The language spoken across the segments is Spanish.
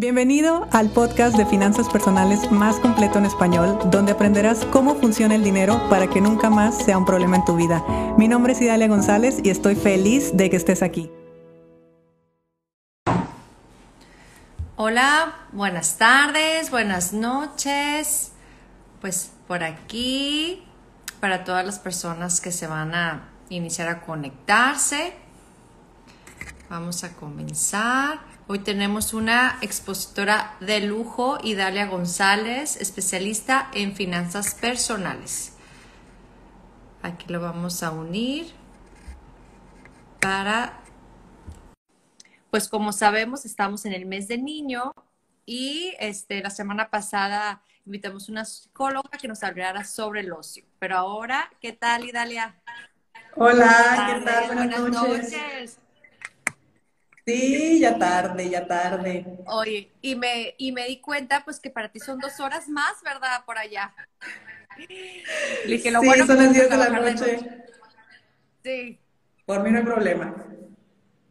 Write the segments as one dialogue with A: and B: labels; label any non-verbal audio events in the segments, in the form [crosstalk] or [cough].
A: Bienvenido al podcast de finanzas personales más completo en español, donde aprenderás cómo funciona el dinero para que nunca más sea un problema en tu vida. Mi nombre es Idalia González y estoy feliz de que estés aquí.
B: Hola, buenas tardes, buenas noches. Pues por aquí, para todas las personas que se van a iniciar a conectarse, vamos a comenzar. Hoy tenemos una expositora de lujo, Idalia González, especialista en finanzas personales. Aquí lo vamos a unir para, pues como sabemos, estamos en el mes de niño y este, la semana pasada invitamos a una psicóloga que nos hablara sobre el ocio. Pero ahora, ¿qué tal, Idalia?
C: Hola, ¿qué tal? Buenas, noches. Sí, ya tarde, ya tarde.
B: Oye, y me, y me di cuenta pues que para ti son dos horas más, ¿verdad? Por allá.
C: sí, son las 10 de la noche.
B: Sí.
C: Por mí no hay problema.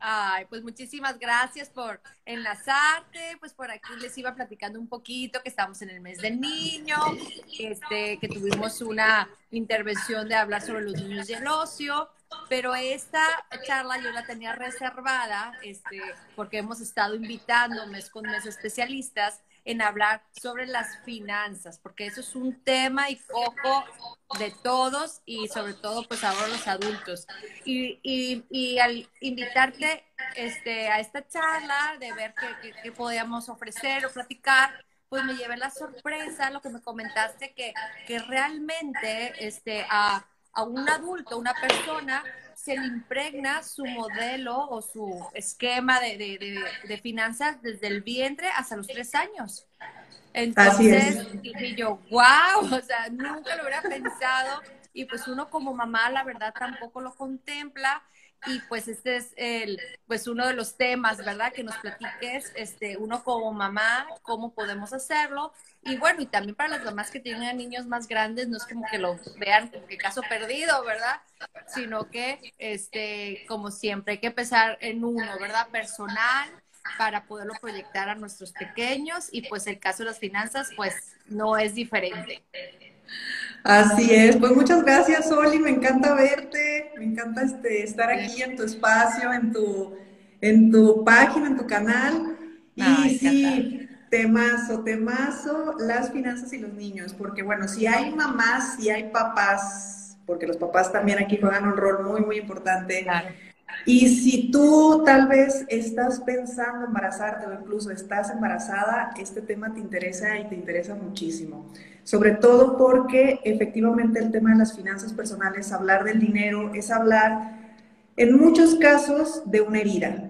B: Ay, pues muchísimas gracias por enlazarte, pues por aquí les iba platicando un poquito que estamos en el mes del niño, este, que tuvimos una intervención de hablar sobre los niños y el ocio, pero esta charla yo la tenía reservada, este, porque hemos estado invitando mes con mes especialistas en hablar sobre las finanzas, porque eso es un tema y foco de todos y sobre todo pues ahora los adultos. Y, y, y al invitarte este, a esta charla, de ver qué, qué, podíamos ofrecer o platicar, pues me llevé la sorpresa, lo que me comentaste, que, que realmente este, a, a un adulto, una persona, se le impregna su modelo o su esquema de, finanzas desde el vientre hasta los tres años. Entonces dije yo, wow, o sea, nunca lo hubiera pensado y pues uno como mamá la verdad tampoco lo contempla y pues este es el, pues uno de los temas, ¿verdad? Que nos platiques, este, uno como mamá, cómo podemos hacerlo. Y bueno, y también para las mamás que tienen niños más grandes, no es como que lo vean como que caso perdido, ¿verdad? Sino que, este, como siempre, hay que empezar en uno, ¿verdad? Personal, para poderlo proyectar a nuestros pequeños. Y pues el caso de las finanzas, pues no es diferente.
C: Así es, pues muchas gracias, Oli, me encanta verte, me encanta este, estar aquí en tu espacio, en tu, en tu página, en tu canal. Y sí, temazo, temazo, las finanzas y los niños, porque bueno, si hay mamás, si hay papás, porque los papás también aquí juegan un rol muy, muy importante. Y si tú tal vez estás pensando embarazarte o incluso estás embarazada, este tema te interesa y te interesa muchísimo. Sobre todo porque efectivamente el tema de las finanzas personales, hablar del dinero, es hablar en muchos casos de una herida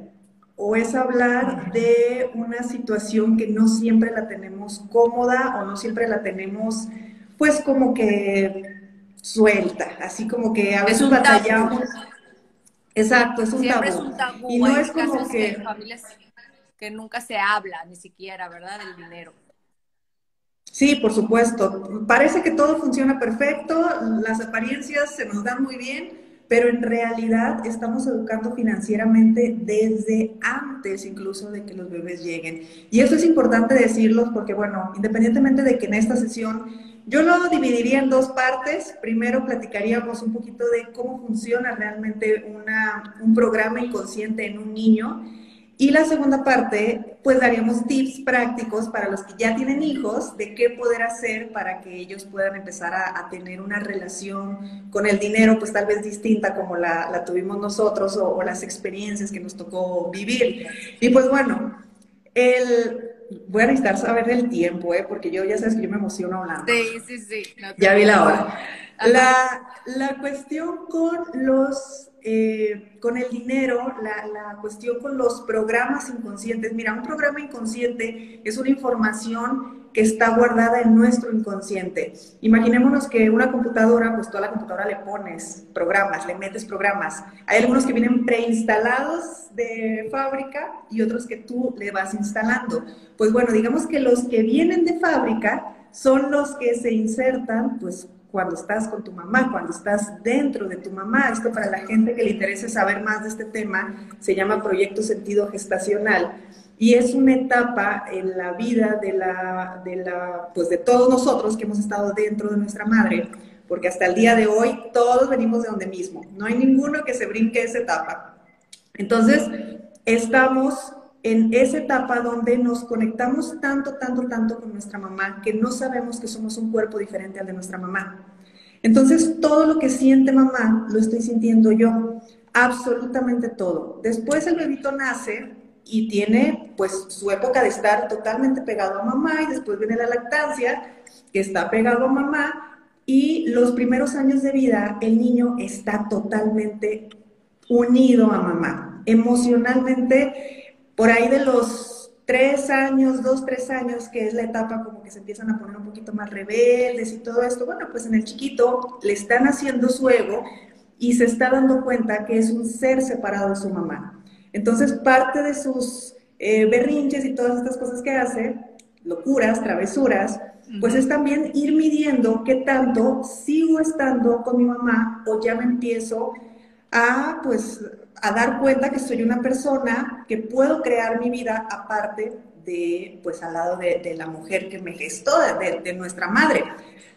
C: o es hablar de una situación que no siempre la tenemos cómoda o no siempre la tenemos pues como que suelta, así como que a veces batallamos. Exacto, es un
B: Siempre tabú. es un tabú. Y no es como que... familias que nunca se habla ni siquiera, ¿verdad? Del dinero.
C: Sí, por supuesto. Parece que todo funciona perfecto, las apariencias se nos dan muy bien, pero en realidad estamos educando financieramente desde antes incluso de que los bebés lleguen. Y eso es importante decirlo porque, bueno, independientemente de que en esta sesión yo lo dividiría en dos partes. Primero platicaríamos un poquito de cómo funciona realmente un programa inconsciente en un niño. Y la segunda parte, pues daríamos tips prácticos para los que ya tienen hijos de qué poder hacer para que ellos puedan empezar a, tener una relación con el dinero, pues tal vez distinta como la, tuvimos nosotros o, o las experiencias que nos tocó vivir. Y pues bueno, el, voy a necesitar saber el tiempo, ¿eh? porque yo ya sabes que yo me emociono hablando.
B: Sí, sí, sí.
C: ya vi la hora. La, la cuestión con los, eh, con el dinero, la, la, cuestión con los programas inconscientes. Mira, un programa inconsciente es una información que está guardada en nuestro inconsciente. Imaginémonos que una computadora, pues toda la computadora le pones programas, le metes programas. Hay algunos que vienen preinstalados de fábrica y otros que tú le vas instalando. Pues bueno, digamos que los que vienen de fábrica son los que se insertan, pues cuando estás con tu mamá, cuando estás dentro de tu mamá. Esto para la gente que le interese saber más de este tema se llama proyecto sentido gestacional. y es una etapa en la vida de, la, de, la, pues de todos nosotros que hemos estado dentro de nuestra madre, porque hasta el día de hoy todos venimos de donde mismo, no hay ninguno que se brinque esa etapa. Entonces, estamos en esa etapa donde nos conectamos tanto, tanto, tanto con nuestra mamá que no sabemos que somos un cuerpo diferente al de nuestra mamá. Entonces, todo lo que siente mamá lo estoy sintiendo yo, absolutamente todo. Después el bebito nace y tiene pues su época de estar totalmente pegado a mamá y después viene la lactancia, que está pegado a mamá y los primeros años de vida el niño está totalmente unido a mamá. Emocionalmente, por ahí de los tres años, dos, tres años, que es la etapa como que se empiezan a poner un poquito más rebeldes y todo esto, bueno, pues en el chiquito le están haciendo su ego y se está dando cuenta que es un ser separado de su mamá. Entonces, parte de sus eh, berrinches y todas estas cosas que hace, locuras, travesuras, pues es también ir midiendo qué tanto sigo estando con mi mamá o ya me empiezo a, pues, a dar cuenta que soy una persona que puedo crear mi vida aparte de, pues, al lado de, la mujer que me gestó, de, de nuestra madre.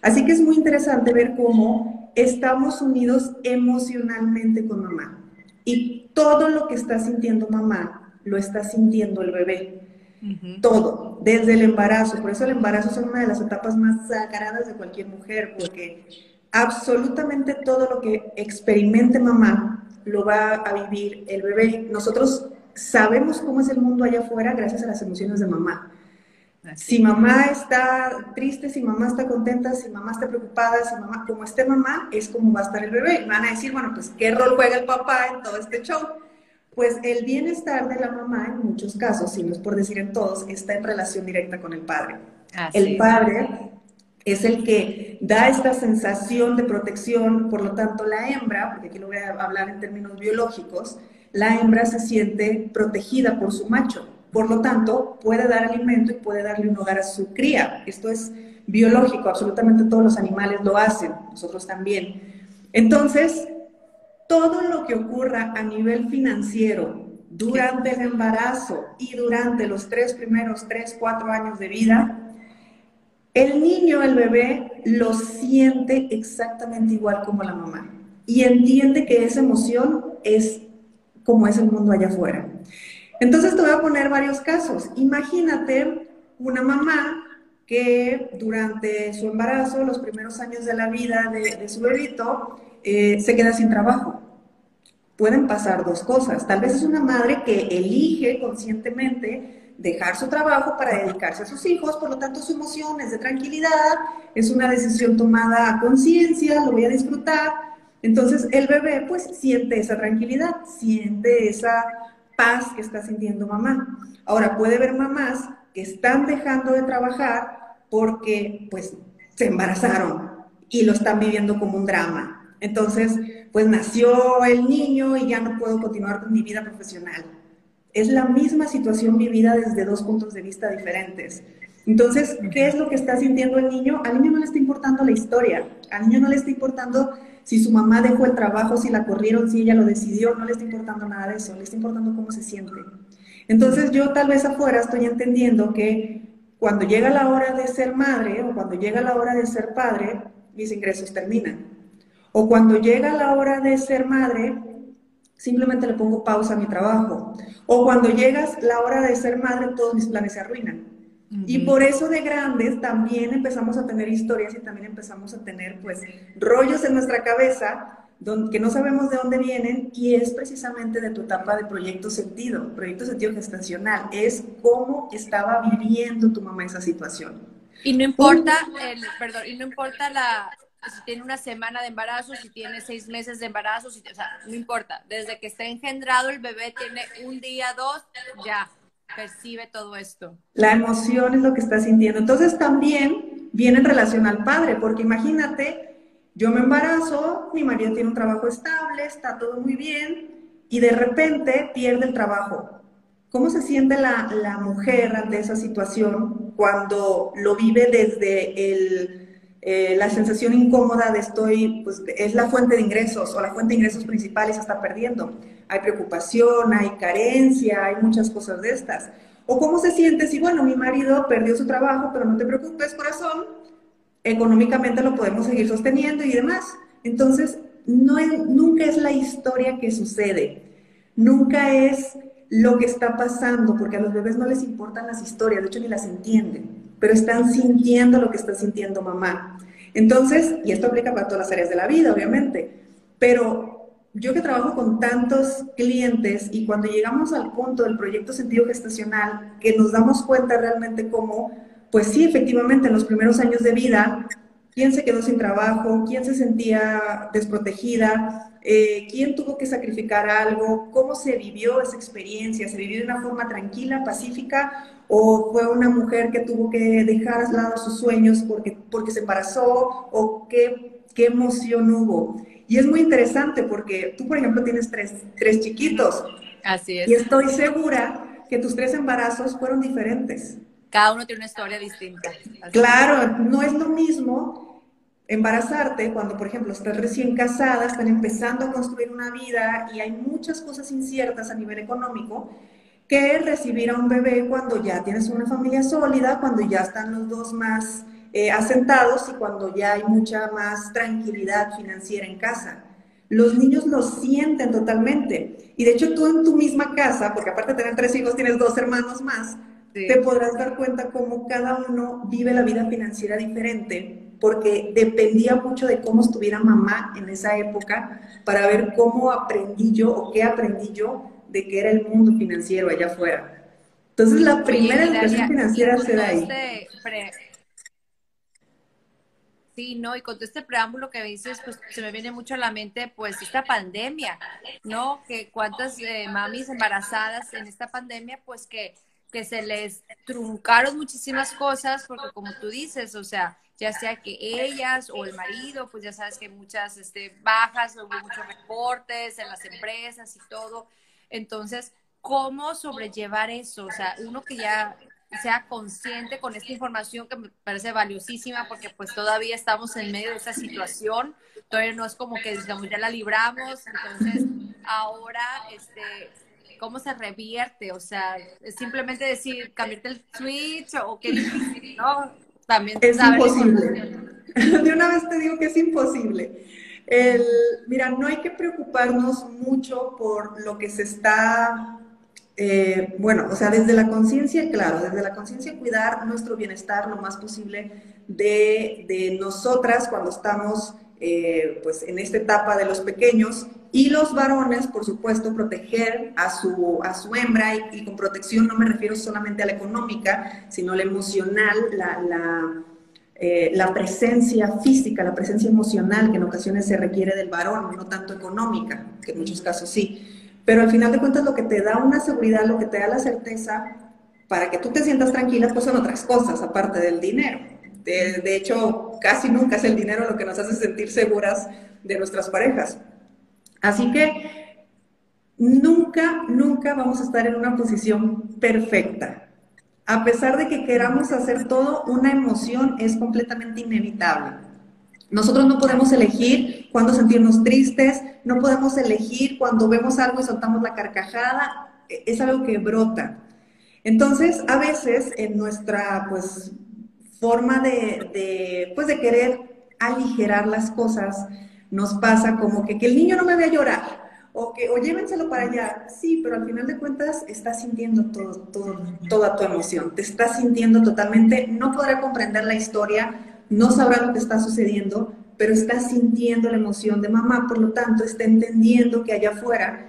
C: Así que es muy interesante ver cómo estamos unidos emocionalmente con mamá. Y todo lo que está sintiendo mamá lo está sintiendo el bebé. Todo, desde el embarazo. Por eso el embarazo es una de las etapas más sagradas de cualquier mujer, porque absolutamente todo lo que experimente mamá lo va a vivir el bebé. Nosotros sabemos cómo es el mundo allá afuera gracias a las emociones de mamá. Si mamá está triste, si mamá está contenta, si mamá está preocupada, si mamá, como esté mamá, es como va a estar el bebé. Y van a decir, bueno, pues, ¿qué rol juega el papá en todo este show? Pues el bienestar de la mamá, en muchos casos, si no es por decir en todos, está en relación directa con el padre. el padre es el que da esta sensación de protección, por lo tanto la hembra, porque aquí lo voy a hablar en términos biológicos, la hembra se siente protegida por su macho. Por lo tanto, puede dar alimento y puede darle un hogar a su cría. Esto es biológico, absolutamente todos los animales lo hacen, nosotros también. Entonces, todo lo que ocurra a nivel financiero durante el embarazo y durante los tres primeros, tres, cuatro años de vida, el niño, el bebé, lo siente exactamente igual como la mamá y entiende que esa emoción es como es el mundo allá afuera. Entonces te voy a poner varios casos. Imagínate una mamá que durante su embarazo, los primeros años de la vida de, su bebito, eh, se queda sin trabajo. Pueden pasar dos cosas. Tal vez es una madre que elige conscientemente dejar su trabajo para dedicarse a sus hijos, por lo tanto su emoción es de tranquilidad, es una decisión tomada a conciencia, lo voy a disfrutar. Entonces el bebé pues siente esa tranquilidad, siente esa paz que está sintiendo mamá. Ahora, puede ver mamás que están dejando de trabajar porque, pues, se embarazaron y lo están viviendo como un drama. Entonces, pues nació el niño y ya no puedo continuar con mi vida profesional. Es la misma situación vivida desde dos puntos de vista diferentes. Entonces, ¿qué es lo que está sintiendo el niño? Al niño no le está importando la historia, al niño no le está importando si su mamá dejó el trabajo, si la corrieron, si ella lo decidió, no le está importando nada de eso, le está importando cómo se siente. Entonces yo tal vez afuera estoy entendiendo que cuando llega la hora de ser madre o cuando llega la hora de ser padre, mis ingresos terminan. O cuando llega la hora de ser madre, simplemente le pongo pausa a mi trabajo. O cuando llegas la hora de ser madre, todos mis planes se arruinan. Y por eso de grandes también empezamos a tener historias y también empezamos a tener pues rollos en nuestra cabeza que no sabemos de dónde vienen y es precisamente de tu etapa de proyecto sentido, proyecto sentido gestacional, es cómo estaba viviendo tu mamá esa situación.
B: Y no importa, el, perdón, y no importa la, si tiene una semana de embarazo, si tiene seis meses de embarazo, si, o sea, no importa, desde que está engendrado el bebé tiene un día, dos, ya, percibe todo esto.
C: La emoción es lo que está sintiendo. Entonces también viene en relación al padre, porque imagínate, yo me embarazo, mi marido tiene un trabajo estable, está todo muy bien, y de repente pierde el trabajo. ¿Cómo se siente la, la mujer ante esa situación cuando lo vive desde el eh, la sensación incómoda de estoy, pues es la fuente de ingresos o la fuente de ingresos principal y se está perdiendo. Hay preocupación, hay carencia, hay muchas cosas de estas. O cómo se siente si, bueno, mi marido perdió su trabajo, pero no te preocupes, corazón, económicamente lo podemos seguir sosteniendo y demás. Entonces, no nunca es la historia que sucede, nunca es lo que está pasando, porque a los bebés no les importan las historias, de hecho ni las entienden, pero están sintiendo lo que está sintiendo mamá. Entonces, y esto aplica para todas las áreas de la vida, obviamente, pero yo que trabajo con tantos clientes y cuando llegamos al punto del proyecto sentido gestacional, que nos damos cuenta realmente cómo, pues sí, efectivamente, en los primeros años de vida, quién se quedó sin trabajo, quién se sentía desprotegida, eh, quién tuvo que sacrificar algo, cómo se vivió esa experiencia, se vivió de una forma tranquila, pacífica, o fue una mujer que tuvo que dejar a lado sus sueños porque, porque se embarazó, o qué, qué emoción hubo. Y es muy interesante porque tú, por ejemplo, tienes tres, tres chiquitos.
B: Así es.
C: Y estoy segura que tus tres embarazos fueron diferentes.
B: Cada uno tiene una historia distinta.
C: claro, no es lo mismo embarazarte cuando, por ejemplo, estás recién casada, están empezando a construir una vida y hay muchas cosas inciertas a nivel económico, que recibir a un bebé cuando ya tienes una familia sólida, cuando ya están los dos más eh, asentados y cuando ya hay mucha más tranquilidad financiera en casa. Los niños lo sienten totalmente. Y de hecho tú en tu misma casa, porque aparte de tener tres hijos, tienes dos hermanos más, te podrás dar cuenta cómo cada uno vive la vida financiera diferente porque dependía mucho de cómo estuviera mamá en esa época para ver cómo aprendí yo o qué aprendí yo de qué era el mundo financiero allá afuera. Entonces la primera educación financiera se da ahí. Este
B: sí, no, y con todo este preámbulo que dices, pues se me viene mucho a la mente, pues esta pandemia, ¿no? Que cuántas eh, mamis embarazadas en esta pandemia, pues que, que se les truncaron muchísimas cosas, porque como tú dices, o sea, ya sea que ellas o el marido, pues ya sabes que muchas este, bajas, hubo muchos reportes en las empresas y todo. Entonces, ¿cómo sobrellevar eso? O sea, uno que ya sea consciente con esta información que me parece valiosísima porque pues todavía estamos en medio de esta situación, todavía no es como que digamos ya la libramos, entonces ahora este cómo se revierte, o sea, es simplemente decir cambiarte el switch o qué ¿no?
C: es imposible. [laughs] De una vez te digo que es imposible. El, mira, no hay que preocuparnos mucho por lo que se está, eh, bueno, o sea, desde la conciencia, claro, desde la conciencia cuidar nuestro bienestar lo más posible de, de nosotras cuando estamos eh, pues en esta etapa de los pequeños. Y los varones, por supuesto, proteger a su, a su hembra y, con protección no me refiero solamente a la económica, sino la emocional, la, la, eh, la, presencia física, la presencia emocional que en ocasiones se requiere del varón, no tanto económica, que en muchos casos sí. Pero al final de cuentas lo que te da una seguridad, lo que te da la certeza para que tú te sientas tranquila, pues son otras cosas aparte del dinero. De, hecho, casi nunca es el dinero lo que nos hace sentir seguras de nuestras parejas. Así que nunca, nunca vamos a estar en una posición perfecta. A pesar de que queramos hacer todo, una emoción es completamente inevitable. Nosotros no podemos elegir cuando sentirnos tristes, no podemos elegir cuando vemos algo y soltamos la carcajada, e, es algo que brota. Entonces, a veces en nuestra pues forma de, pues de querer aligerar las cosas, nos pasa como que, que el niño no me vea llorar, o que, o llévenselo para allá. Sí, pero al final de cuentas estás sintiendo todo, toda tu emoción, te estás sintiendo totalmente, no podrá comprender la historia, no sabrá lo que está sucediendo, pero está sintiendo la emoción de mamá, por lo tanto está entendiendo que allá afuera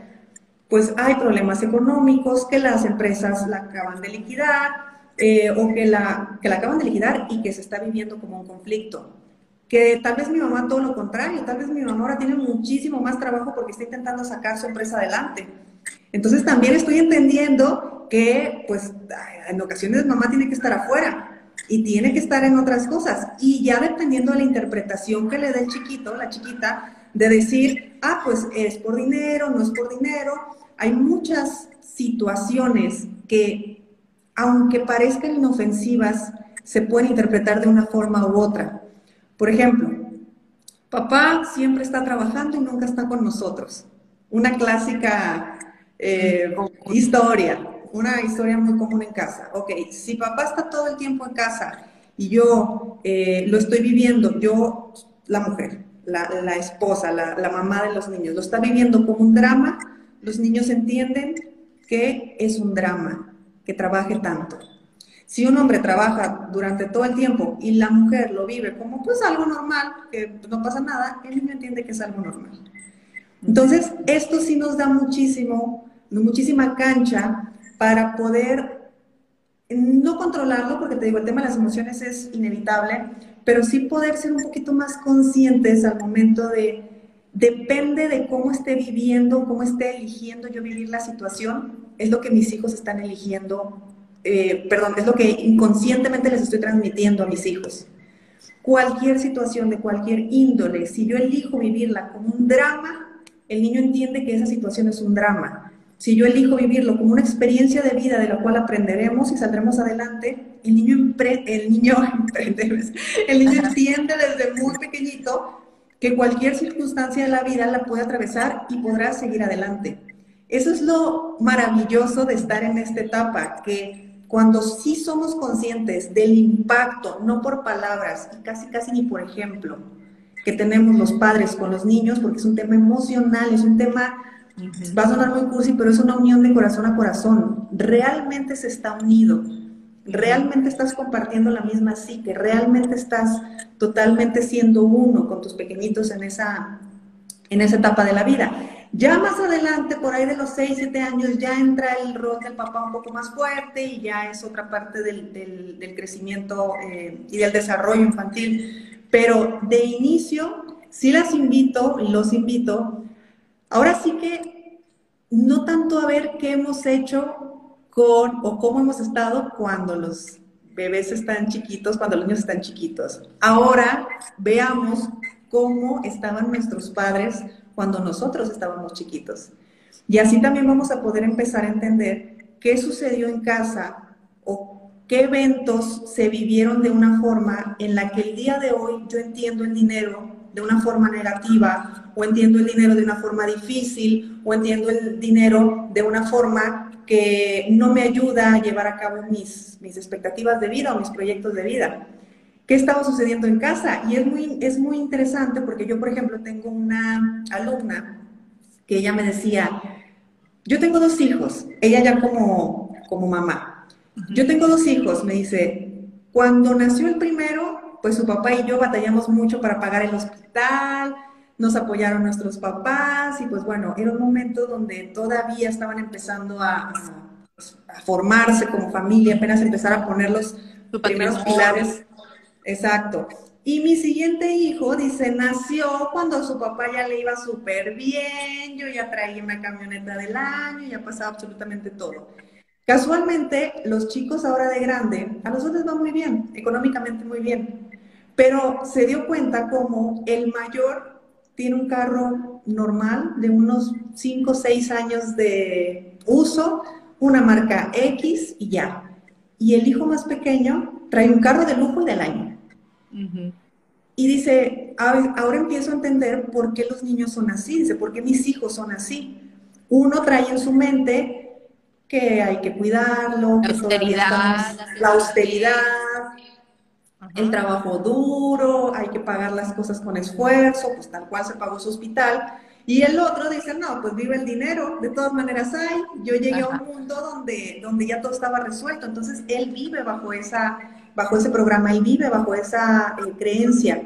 C: pues hay problemas económicos, que las empresas la acaban de liquidar, eh, o que la, que la acaban de liquidar y que se está viviendo como un conflicto. Que tal vez mi mamá todo lo contrario, tal vez mi mamá ahora tiene muchísimo más trabajo porque está intentando sacar su empresa adelante. Entonces también estoy entendiendo que pues en ocasiones mamá tiene que estar afuera y tiene que estar en otras cosas. Y ya dependiendo de la interpretación que le dé el chiquito, la chiquita, de decir, ah, pues es por dinero, no es por dinero. Hay muchas situaciones que aunque parezcan inofensivas, se pueden interpretar de una forma u otra. Por ejemplo, papá siempre está trabajando y nunca está con nosotros. Una clásica eh, historia. una historia muy común en casa. Ok, si papá está todo el tiempo en casa y yo eh, lo estoy viviendo, yo, la mujer, la, esposa, la, la mamá de los niños, lo está viviendo como un drama, los niños entienden que es un drama que trabaje tanto. Si un hombre trabaja durante todo el tiempo y la mujer lo vive como pues algo normal, que no pasa nada, el niño entiende que es algo normal. Entonces, esto sí nos da muchísimo, muchísima cancha para poder no controlarlo, porque te digo, el tema de las emociones es inevitable, pero sí poder ser un poquito más conscientes al momento de, depende de cómo esté viviendo, cómo esté eligiendo yo vivir la situación, es lo que mis hijos están eligiendo, eh, perdón, es lo que inconscientemente les estoy transmitiendo a mis hijos. Cualquier situación de cualquier índole, si yo elijo vivirla como un drama, el niño entiende que esa situación es un drama. Si yo elijo vivirlo como una experiencia de vida de la cual aprenderemos y saldremos adelante, el niño, el niño, [laughs] el niño entiende desde muy pequeñito que cualquier circunstancia de la vida la puede atravesar y podrá seguir adelante. Eso es lo maravilloso de estar en esta etapa, que cuando sí somos conscientes del impacto, no por palabras y casi casi ni por ejemplo, que tenemos los padres con los niños, porque es un tema emocional, es un tema, va a sonar muy cursi, pero es una unión de corazón a corazón. Realmente se está unido, realmente estás compartiendo la misma psique, realmente estás totalmente siendo uno con tus pequeñitos en esa, en esa etapa de la vida. Ya más adelante, por ahí de los 6, 7 años, ya entra el rol del papá un poco más fuerte y ya es otra parte del, del, crecimiento eh, y del desarrollo infantil pero de inicio, sí las invito, los invito, ahora sí que no tanto a ver qué hemos hecho con o cómo hemos estado cuando los bebés están chiquitos, cuando los niños están chiquitos. Ahora veamos cómo estaban nuestros padres cuando nosotros estábamos chiquitos. Y así también vamos a poder empezar a entender qué sucedió en casa o qué eventos se vivieron de una forma en la que el día de hoy yo entiendo el dinero de una forma negativa, o entiendo el dinero de una forma difícil, o entiendo el dinero de una forma que no me ayuda a llevar a cabo mis, mis expectativas de vida o mis proyectos de vida. ¿Qué estaba sucediendo en casa? Y es muy, es muy interesante porque yo, por ejemplo, tengo una alumna que ella me decía, yo tengo dos hijos, ella ya como, como mamá, yo tengo dos hijos, me dice, cuando nació el primero, pues su papá y yo batallamos mucho para pagar el hospital, nos apoyaron nuestros papás y pues bueno, era un momento donde todavía estaban empezando a, formarse como familia, apenas empezar a poner los primeros pilares. Exacto. Y mi siguiente hijo, dice, nació cuando su papá ya le iba súper bien, yo ya traía una camioneta del año, ya pasaba absolutamente todo. Casualmente, los chicos ahora de grande, a los dos les va muy bien, económicamente muy bien, pero se dio cuenta como el mayor tiene un carro normal de unos 5 o 6 años de uso, una marca X y ya. Y el hijo más pequeño trae un carro de lujo y del año. Y dice, ahora empiezo a entender por qué los niños son así, dice, por qué mis hijos son así. Uno trae en su mente que hay que cuidarlo, la austeridad, la austeridad, el trabajo duro, hay que pagar las cosas con esfuerzo, pues tal cual se pagó su hospital. Y el otro dice, no, pues vive el dinero, de todas maneras hay. Yo llegué a un mundo donde, donde ya todo estaba resuelto, entonces él vive bajo, esa, bajo ese programa y vive bajo esa eh, creencia.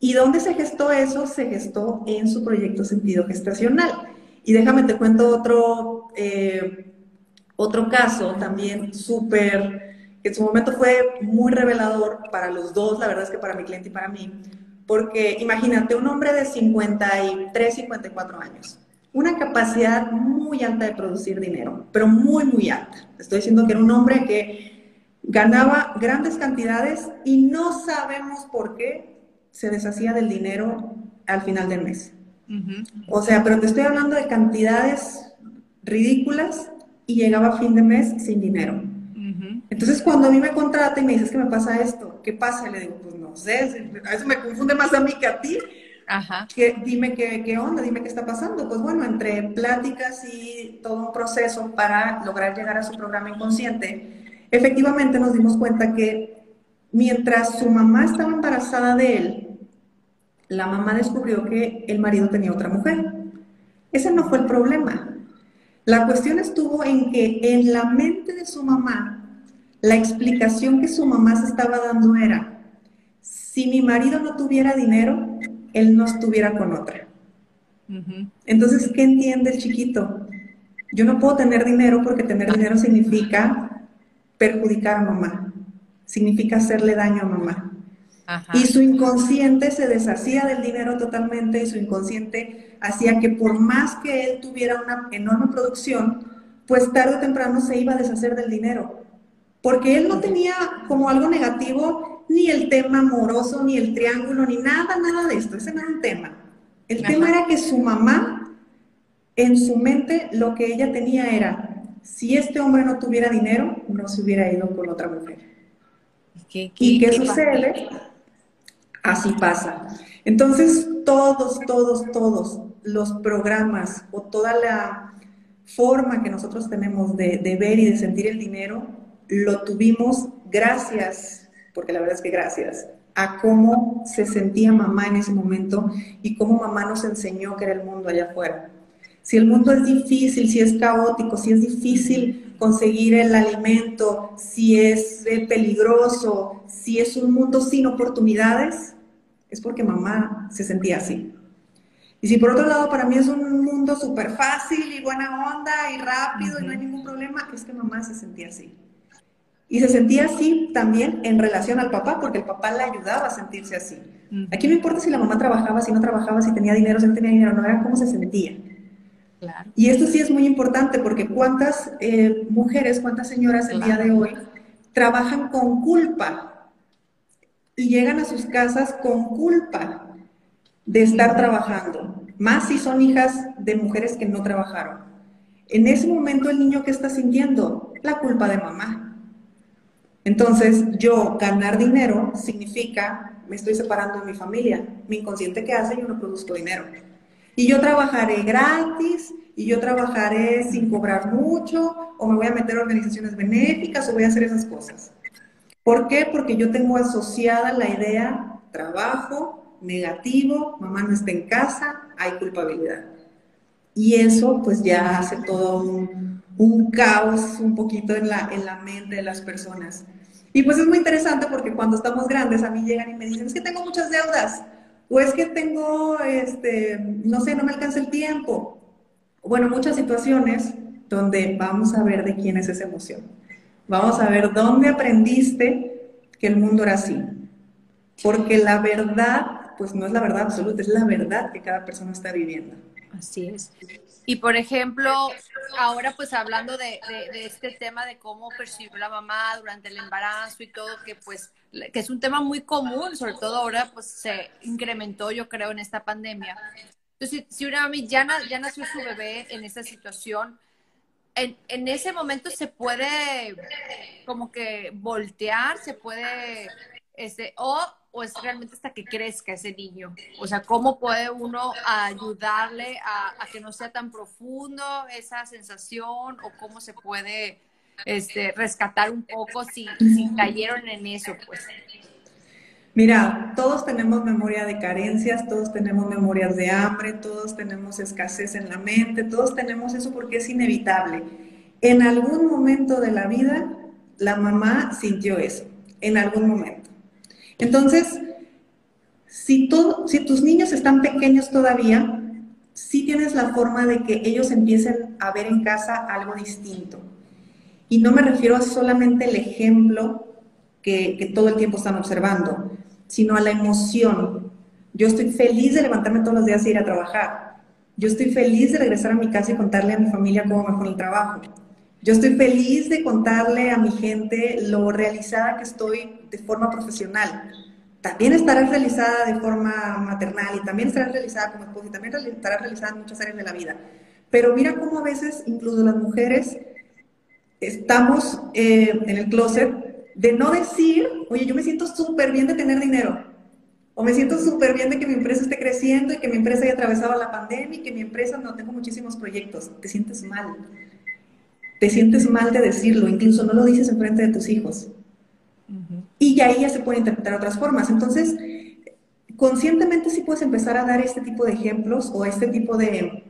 C: ¿Y dónde se gestó eso? Se gestó en su proyecto sentido gestacional. Y déjame te cuento otro eh, otro caso también súper, que en su momento fue muy revelador para los dos, la verdad es que para mi cliente y para mí, porque imagínate un hombre de 53, 54 años, una capacidad muy alta de producir dinero, pero muy, muy alta. Estoy diciendo que era un hombre que ganaba grandes cantidades y no sabemos por qué se deshacía del dinero al final del mes. O sea, pero te estoy hablando de cantidades ridículas y llegaba a fin de mes sin dinero. Entonces, cuando a mí me contrata y me dices que me pasa esto, ¿qué pasa? Le digo, pues no sé, a veces me confunde más a mí que a ti, Ajá. Que, dime qué, qué onda, dime qué está pasando. Pues bueno, entre pláticas y todo un proceso para lograr llegar a su programa inconsciente, efectivamente nos dimos cuenta que mientras su mamá estaba embarazada de él, la mamá descubrió que el marido tenía otra mujer. Ese no fue el problema. La cuestión estuvo en que en la mente de su mamá, la explicación que su mamá se estaba dando era, si mi marido no tuviera dinero, él no estuviera con otra. Entonces, ¿qué entiende el chiquito? Yo no puedo tener dinero porque tener dinero significa perjudicar a mamá, significa hacerle daño a mamá. Y su inconsciente se deshacía del dinero totalmente y su inconsciente hacía que por más que él tuviera una enorme producción, pues tarde o temprano se iba a deshacer del dinero. Porque él no tenía como algo negativo ni el tema amoroso, ni el triángulo, ni nada, nada de esto. Ese no era un tema. El tema era que su mamá, en su mente, lo que ella tenía era, si este hombre no tuviera dinero, no se hubiera ido con otra mujer. ¿Y qué sucede? Así pasa. Entonces, todos, todos, todos los programas o toda la forma que nosotros tenemos de, ver y de sentir el dinero, lo tuvimos gracias, porque la verdad es que gracias, a cómo se sentía mamá en ese momento y cómo mamá nos enseñó que era el mundo allá afuera. Si el mundo es difícil, si es caótico, si es difícil conseguir el alimento, si es eh, peligroso, si es un mundo sin oportunidades, es porque mamá se sentía así. Y si por otro lado para mí es un mundo súper fácil y buena onda y rápido y no hay ningún problema, es que mamá se sentía así. Y se sentía así también en relación al papá, porque el papá la ayudaba a sentirse así. Aquí no importa si la mamá trabajaba, si no trabajaba, si tenía dinero, si no tenía dinero, no era cómo se sentía. Y esto sí es muy importante porque cuántas eh, mujeres, cuántas señoras el día de hoy trabajan con culpa y llegan a sus casas con culpa de estar trabajando, más si son hijas de mujeres que no trabajaron. En ese momento el niño que está sintiendo la culpa de mamá. Entonces, yo ganar dinero significa me estoy separando de mi familia. Mi inconsciente que hace, yo no produzco dinero. Y yo trabajaré gratis, y yo trabajaré sin cobrar mucho, o me voy a meter a organizaciones benéficas, o voy a hacer esas cosas. ¿Por qué? Porque yo tengo asociada la idea trabajo, negativo, mamá no está en casa, hay culpabilidad. Y eso pues ya hace todo un, caos un poquito en la, en la mente de las personas. Y pues es muy interesante porque cuando estamos grandes a mí llegan y me dicen, es que tengo muchas deudas, o es que tengo, este, no sé, no me alcanza el tiempo. Bueno, muchas situaciones donde vamos a ver de quién es esa emoción. Vamos a ver dónde aprendiste que el mundo era así. Porque la verdad, pues no es la verdad absoluta, es la verdad que cada persona está viviendo.
B: Así es. Y por ejemplo, ahora pues hablando de, este tema de cómo percibió la mamá durante el embarazo y todo, que pues que es un tema muy común, sobre todo ahora pues se incrementó yo creo en esta pandemia. Entonces, si una mami ya, ya nació su bebé en esta situación, en, en, ese momento se puede como que voltear, se puede, este, o, o es realmente hasta que crezca ese niño. O sea, ¿cómo puede uno ayudarle a, a que no sea tan profundo esa sensación o cómo se puede este, rescatar un poco si, si cayeron en eso? Pues.
C: Mira, todos tenemos memoria de carencias, todos tenemos memorias de hambre, todos tenemos escasez en la mente, todos tenemos eso porque es inevitable. En algún momento de la vida, la mamá sintió eso, en algún momento. Entonces, si, si tus niños están pequeños todavía, sí tienes la forma de que ellos empiecen a ver en casa algo distinto. Y no me refiero a solamente el ejemplo que, que todo el tiempo están observando, sino a la emoción. Yo estoy feliz de levantarme todos los días e ir a trabajar. Yo estoy feliz de regresar a mi casa y contarle a mi familia cómo me fue el trabajo. Yo estoy feliz de contarle a mi gente lo realizada que estoy de forma profesional. También estarás realizada de forma maternal y también estarás realizada como esposa y también estarás realizada en muchas áreas de la vida. Pero mira cómo a veces incluso las mujeres estamos eh, en el closet de no decir, oye, yo me siento súper bien de tener dinero. O me siento súper bien de que mi empresa esté creciendo y que mi empresa haya atravesado la pandemia y que mi empresa no tengo muchísimos proyectos. Te sientes mal. Te sientes mal de decirlo, incluso no lo dices en frente de tus hijos. Y ahí ya se puede interpretar otras formas. Entonces, conscientemente sí puedes empezar a dar este tipo de ejemplos o este tipo de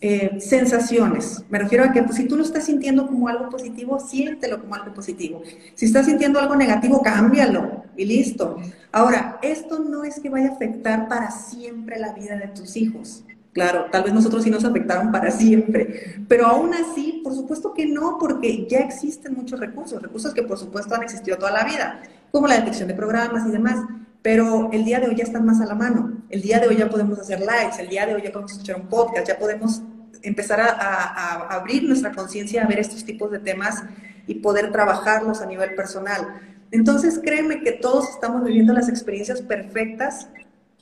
C: eh, sensaciones. Me refiero a que pues, si tú lo estás sintiendo como algo positivo, siéntelo como algo positivo. Si estás sintiendo algo negativo, cámbialo y listo. Ahora, esto no es que vaya a afectar para siempre la vida de tus hijos. Claro, tal vez nosotros sí nos afectaron para siempre, pero aún así, por supuesto que no, porque ya existen muchos recursos, recursos que por supuesto han existido toda la vida, como la detección de programas y demás, pero el día de hoy ya están más a la mano, el día de hoy ya podemos hacer likes, el día de hoy ya podemos escuchar un podcast, ya podemos empezar a, a abrir nuestra conciencia a ver estos tipos de temas y poder trabajarlos a nivel personal. Entonces créeme que todos estamos viviendo las experiencias perfectas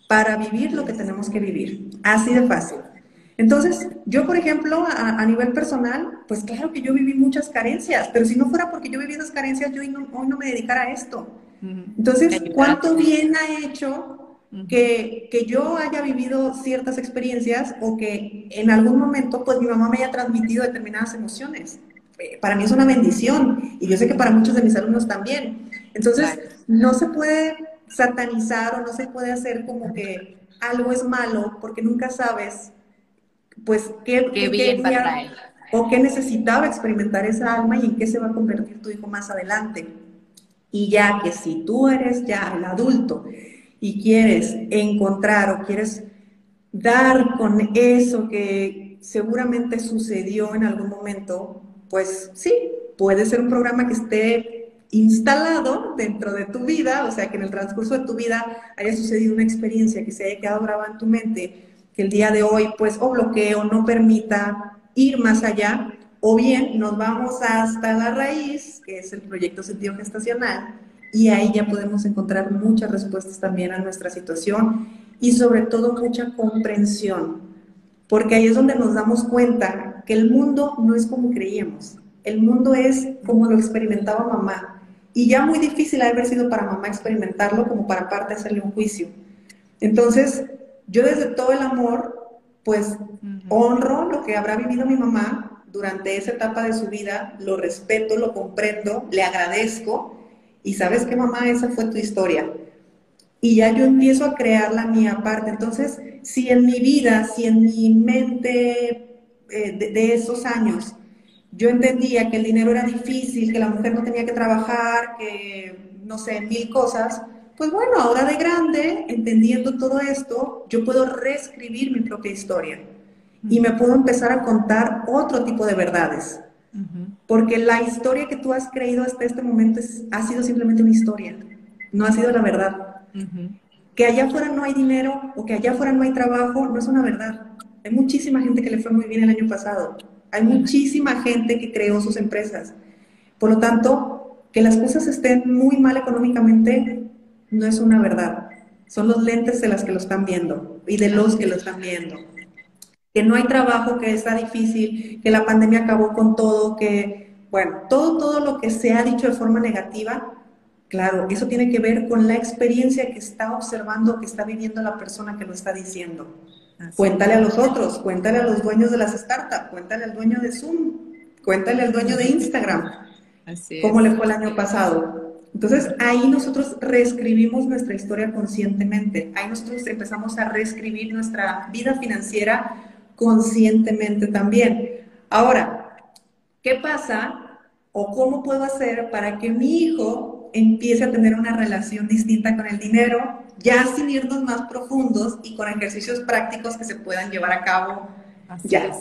C: para vivir lo que tenemos que vivir. Así de fácil. Entonces, yo, por ejemplo, a, nivel personal, pues claro que yo viví muchas carencias, pero si no fuera porque yo viví esas carencias, yo hoy no, hoy no me dedicara a esto. Entonces, ¿cuánto bien ha hecho que, que, yo haya vivido ciertas experiencias o que en algún momento, pues mi mamá me haya transmitido determinadas emociones? Eh, para mí es una bendición y yo sé que para muchos de mis alumnos también. Entonces, no se puede satanizar o no se puede hacer como que algo es malo porque nunca sabes pues qué,
B: qué,
C: o qué necesitaba experimentar esa alma y en qué se va a convertir tu hijo más adelante. Y ya que si tú eres ya el adulto y quieres encontrar o quieres dar con eso que seguramente sucedió en algún momento, pues sí, puede ser un programa que esté instalado dentro de tu vida, o sea, que en el transcurso de tu vida haya sucedido una experiencia que se haya quedado grabada en tu mente, que el día de hoy pues o bloquee o no permita ir más allá, o bien nos vamos hasta la raíz, que es el proyecto sentido gestacional, y ahí ya podemos encontrar muchas respuestas también a nuestra situación y sobre todo mucha comprensión, porque ahí es donde nos damos cuenta que el mundo no es como creíamos, el mundo es como lo experimentaba mamá, y ya muy difícil haber sido para mamá experimentarlo como para parte hacerle un juicio. Entonces, yo desde todo el amor, pues honro lo que habrá vivido mi mamá durante esa etapa de su vida, lo respeto, lo comprendo, le agradezco y sabes que mamá, esa fue tu historia. Y ya yo empiezo a crear la mía parte. Entonces, si en mi vida, si en mi mente eh, de esos años yo entendía que el dinero era difícil, que la mujer no tenía que trabajar, que no sé, mil cosas, pues bueno, ahora de grande, entendiendo todo esto, yo puedo reescribir mi propia historia y me puedo empezar a contar otro tipo de verdades. Porque la historia que tú has creído hasta este momento ha sido simplemente una historia, no ha sido la verdad. Que allá afuera no hay dinero o que allá afuera no hay trabajo no es una verdad. Hay muchísima gente que le fue muy bien el año pasado hay muchísima gente que creó sus empresas. Por lo tanto, que las cosas estén muy mal económicamente no es una verdad. Son los lentes de las que lo están viendo y de los que lo están viendo. Que no hay trabajo, que está difícil, que la pandemia acabó con todo, que, bueno, todo, todo lo que se ha dicho de forma negativa, claro, eso tiene que ver con la experiencia que está observando, que está viviendo la persona que lo está diciendo. Cuéntale a los otros, cuéntale a los dueños de las startups, cuéntale al dueño de Zoom, cuéntale al dueño de Instagram, cómo le fue el año pasado. Entonces ahí nosotros reescribimos nuestra historia conscientemente, ahí nosotros empezamos a reescribir nuestra vida financiera conscientemente también. Ahora, ¿qué pasa o cómo puedo hacer para que mi hijo empiece a tener una relación distinta con el dinero ya sin irnos más profundos y con ejercicios prácticos que se puedan llevar a cabo ya.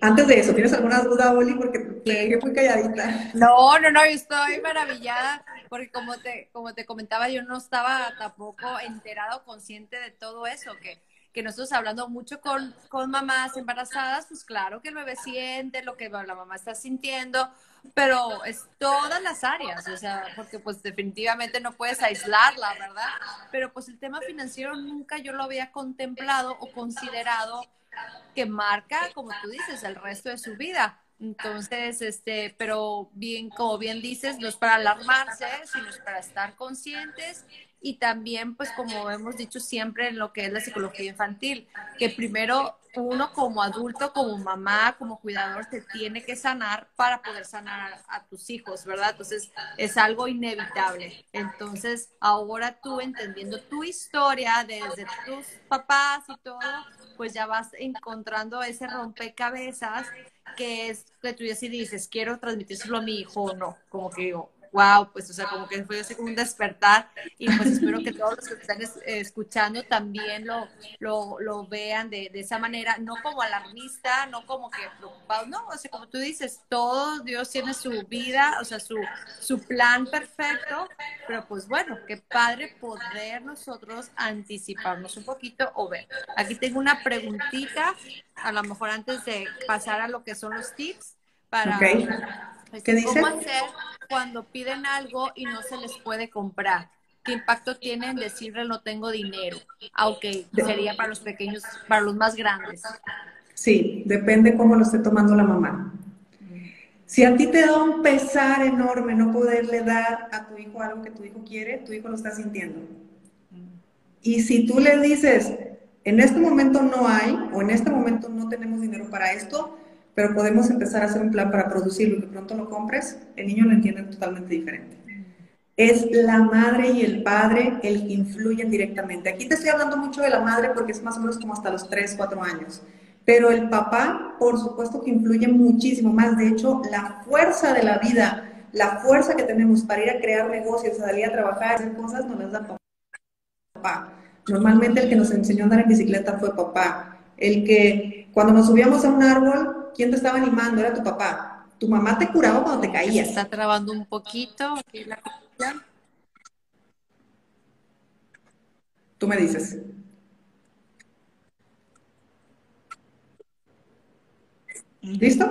C: Antes de eso, ¿tienes alguna duda, Oli? Porque te dejé muy calladita.
B: No, no, no, yo estoy maravillada porque como te, como te comentaba, yo no estaba tampoco enterado, consciente de todo eso, que, que nosotros hablando mucho con, con mamás embarazadas, pues claro que el bebé siente lo que la mamá está sintiendo, pero es todas las áreas, o sea, porque pues definitivamente no puedes aislarla, ¿verdad? Pero pues el tema financiero nunca yo lo había contemplado o considerado que marca, como tú dices, el resto de su vida. Entonces, este, pero bien, como bien dices, no es para alarmarse, sino es para estar conscientes y también, pues como hemos dicho siempre en lo que es la psicología infantil, que primero uno como adulto, como mamá, como cuidador, se tiene que sanar para poder sanar a, tus hijos, ¿verdad? Entonces es algo inevitable. Entonces ahora tú entendiendo tu historia desde tus papás y todo, pues ya vas encontrando ese rompecabezas que es que tú ya sí dices, quiero transmitírselo a mi hijo o no, como que digo, wow, pues, o sea, como que fue así como un despertar y pues espero que todos los que están escuchando también lo, lo, vean de, de, esa manera, no como alarmista, no como que preocupado, no, o sea, como tú dices, todo Dios tiene su vida, o sea, su, su plan perfecto, pero pues bueno, qué padre poder nosotros anticiparnos un poquito o ver. Aquí tengo una preguntita, a lo mejor antes de pasar a lo que son los tips, para... Pues, ¿Qué dice? ¿Cómo hacer cuando piden algo y no se les puede comprar? ¿Qué impacto tiene en decirle no tengo dinero? Aunque sería para los pequeños, para los más grandes.
C: Sí, depende cómo lo esté tomando la mamá. Si a ti te da un pesar enorme no poderle dar a tu hijo algo que tu hijo quiere, tu hijo lo está sintiendo. Y si tú le dices, en este momento no hay, o en este momento no tenemos dinero para esto, pero podemos empezar a hacer un plan para producirlo que pronto lo compres, el niño lo entiende totalmente diferente. Es la madre y el padre el que influyen directamente. Aquí te estoy hablando mucho de la madre porque es más o menos como hasta los 3, 4 años. Pero el papá, por supuesto que influye muchísimo más. De hecho, la fuerza de la vida, la fuerza que tenemos para ir a crear negocios, a salir a trabajar, hacer cosas, nos las da papá. Normalmente el que nos enseñó a andar en bicicleta fue papá. El que cuando nos subíamos a un árbol, ¿quién te estaba animando? Era tu papá. Tu mamá te curaba cuando te caías.
B: está trabando un poquito.
C: Tú me dices. ¿Listo?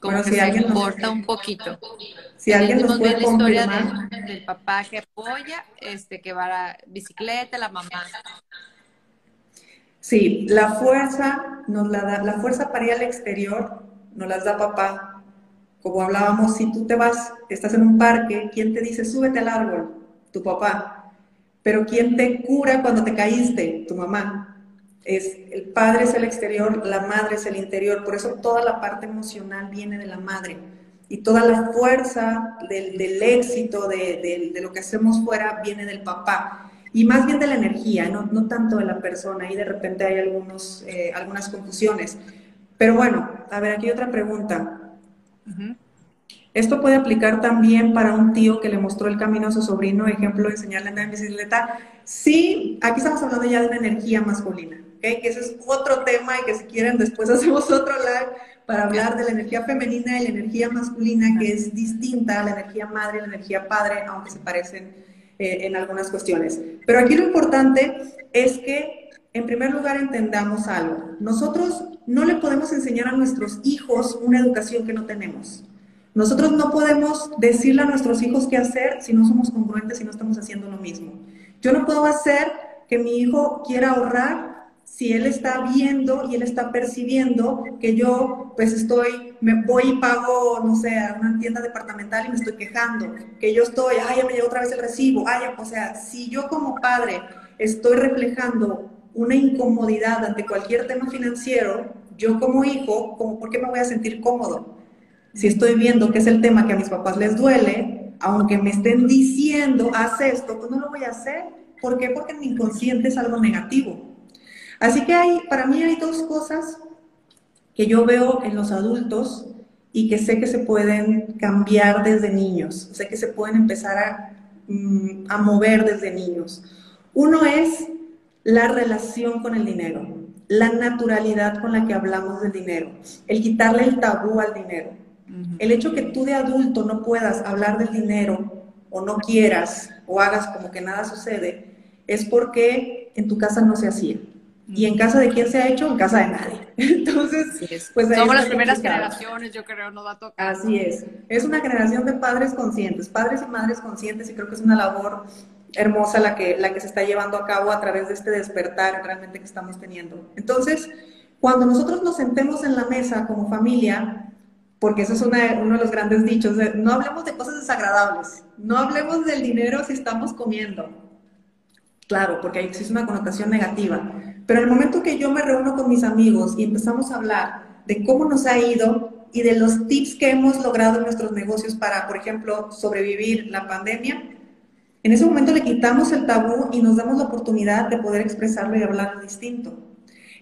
B: Como bueno, si alguien importa un poquito.
C: Si alguien nos puede la historia
B: del papá que apoya, este, que va a la bicicleta, la mamá.
C: Sí, la fuerza nos la da, la fuerza para ir al exterior nos las da papá. Como hablábamos, si tú te vas, estás en un parque, ¿quién te dice súbete al árbol? Tu papá. Pero ¿quién te cura cuando te caíste? Tu mamá. Es, el padre es el exterior, la madre es el interior, por eso toda la parte emocional viene de la madre y toda la fuerza del, éxito, de, lo que hacemos fuera, viene del papá. Y más bien de la energía, no, no tanto de la persona. Y de repente hay algunos, eh, algunas confusiones. Pero bueno, a ver, aquí otra pregunta. Esto puede aplicar también para un tío que le mostró el camino a su sobrino, ejemplo, enseñarle a andar en bicicleta. Sí, aquí estamos hablando ya de una energía masculina, ¿okay? que ese es otro tema y que si quieren después [laughs] hacemos otro live para hablar de la energía femenina y la energía masculina, que es distinta a la energía madre y la energía padre, aunque se parecen eh, en algunas cuestiones. Pero aquí lo importante es que, en primer lugar, entendamos algo. Nosotros no le podemos enseñar a nuestros hijos una educación que no tenemos. Nosotros no podemos decirle a nuestros hijos qué hacer si no somos congruentes y no estamos haciendo lo mismo. Yo no puedo hacer que mi hijo quiera ahorrar si él está viendo y él está percibiendo que yo pues estoy, me voy y pago, no sé, a una tienda departamental y me estoy quejando, que yo estoy, ay, ya me llegó otra vez el recibo, ay, o sea, si yo como padre estoy reflejando una incomodidad ante cualquier tema financiero, yo como hijo, como, ¿por qué me voy a sentir cómodo? Si estoy viendo que es el tema que a mis papás les duele, aunque me estén diciendo, haz esto, pues no lo voy a hacer. ¿Por qué? Porque en mi inconsciente es algo negativo. Así que hay, para mí hay dos cosas que yo veo en los adultos y que sé que se pueden cambiar desde niños, sé que se pueden empezar a, mm, a mover desde niños. Uno es la relación con el dinero, la naturalidad con la que hablamos del dinero, el quitarle el tabú al dinero. El hecho que tú de adulto no puedas hablar del dinero o no quieras o hagas como que nada sucede, es porque en tu casa no se hacía. ¿Y en casa de quién se ha hecho? En casa de nadie. [laughs] Entonces,
B: pues somos las primeras generaciones, yo creo, nos va a tocar.
C: Así es. Es una generación de padres conscientes, padres y madres conscientes, y creo que es una labor hermosa la que, la que se está llevando a cabo a través de este despertar realmente que estamos teniendo. Entonces, cuando nosotros nos sentemos en la mesa como familia, porque eso es uno de los grandes dichos, no hablemos de cosas desagradables, no hablemos del dinero si estamos comiendo. Claro, porque ahí existe una connotación negativa. Pero en el momento que yo me reúno con mis amigos y empezamos a hablar de cómo nos ha ido y de los tips que hemos logrado en nuestros negocios para, por ejemplo, sobrevivir la pandemia, en ese momento le quitamos el tabú y nos damos la oportunidad de poder expresarlo y hablarlo distinto.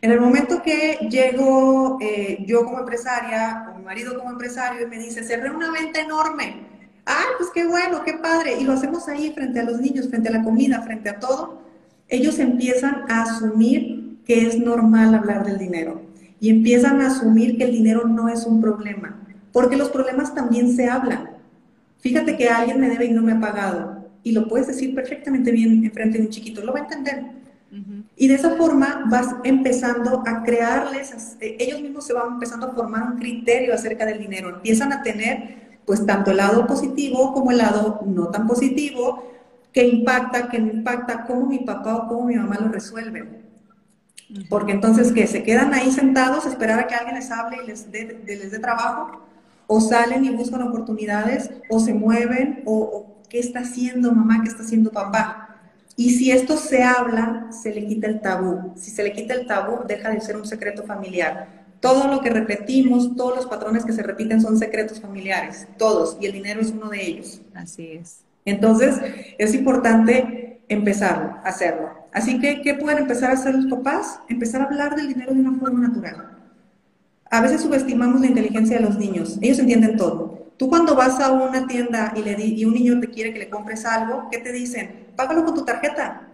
C: En el momento que llego eh, yo como empresaria, o mi marido como empresario, y me dice, cerré una venta enorme. ¡Ay, pues qué bueno, qué padre! Y lo hacemos ahí frente a los niños, frente a la comida, frente a todo. Ellos empiezan a asumir que es normal hablar del dinero y empiezan a asumir que el dinero no es un problema, porque los problemas también se hablan. Fíjate que alguien me debe y no me ha pagado y lo puedes decir perfectamente bien en frente de un chiquito, lo va a entender. Y de esa forma vas empezando a crearles, eh, ellos mismos se van empezando a formar un criterio acerca del dinero, empiezan a tener pues tanto el lado positivo como el lado no tan positivo, que impacta, que no impacta, cómo mi papá o cómo mi mamá lo resuelven. Porque entonces, que ¿Se quedan ahí sentados a esperar a que alguien les hable y les dé, les dé trabajo? ¿O salen y buscan oportunidades? ¿O se mueven? ¿O, qué está haciendo mamá? ¿Qué está haciendo papá? Y si esto se habla, se le quita el tabú. Si se le quita el tabú, deja de ser un secreto familiar. Todo lo que repetimos, todos los patrones que se repiten son secretos familiares, todos, y el dinero es uno de ellos.
B: Así es.
C: Entonces, es importante empezarlo, hacerlo. Así que, ¿qué pueden empezar a hacer los papás? Empezar a hablar del dinero de una forma natural. A veces subestimamos la inteligencia de los niños. Ellos entienden todo. Tú cuando vas a una tienda y, le y un niño te quiere que le compres algo, ¿qué te dicen? Págalo con tu tarjeta.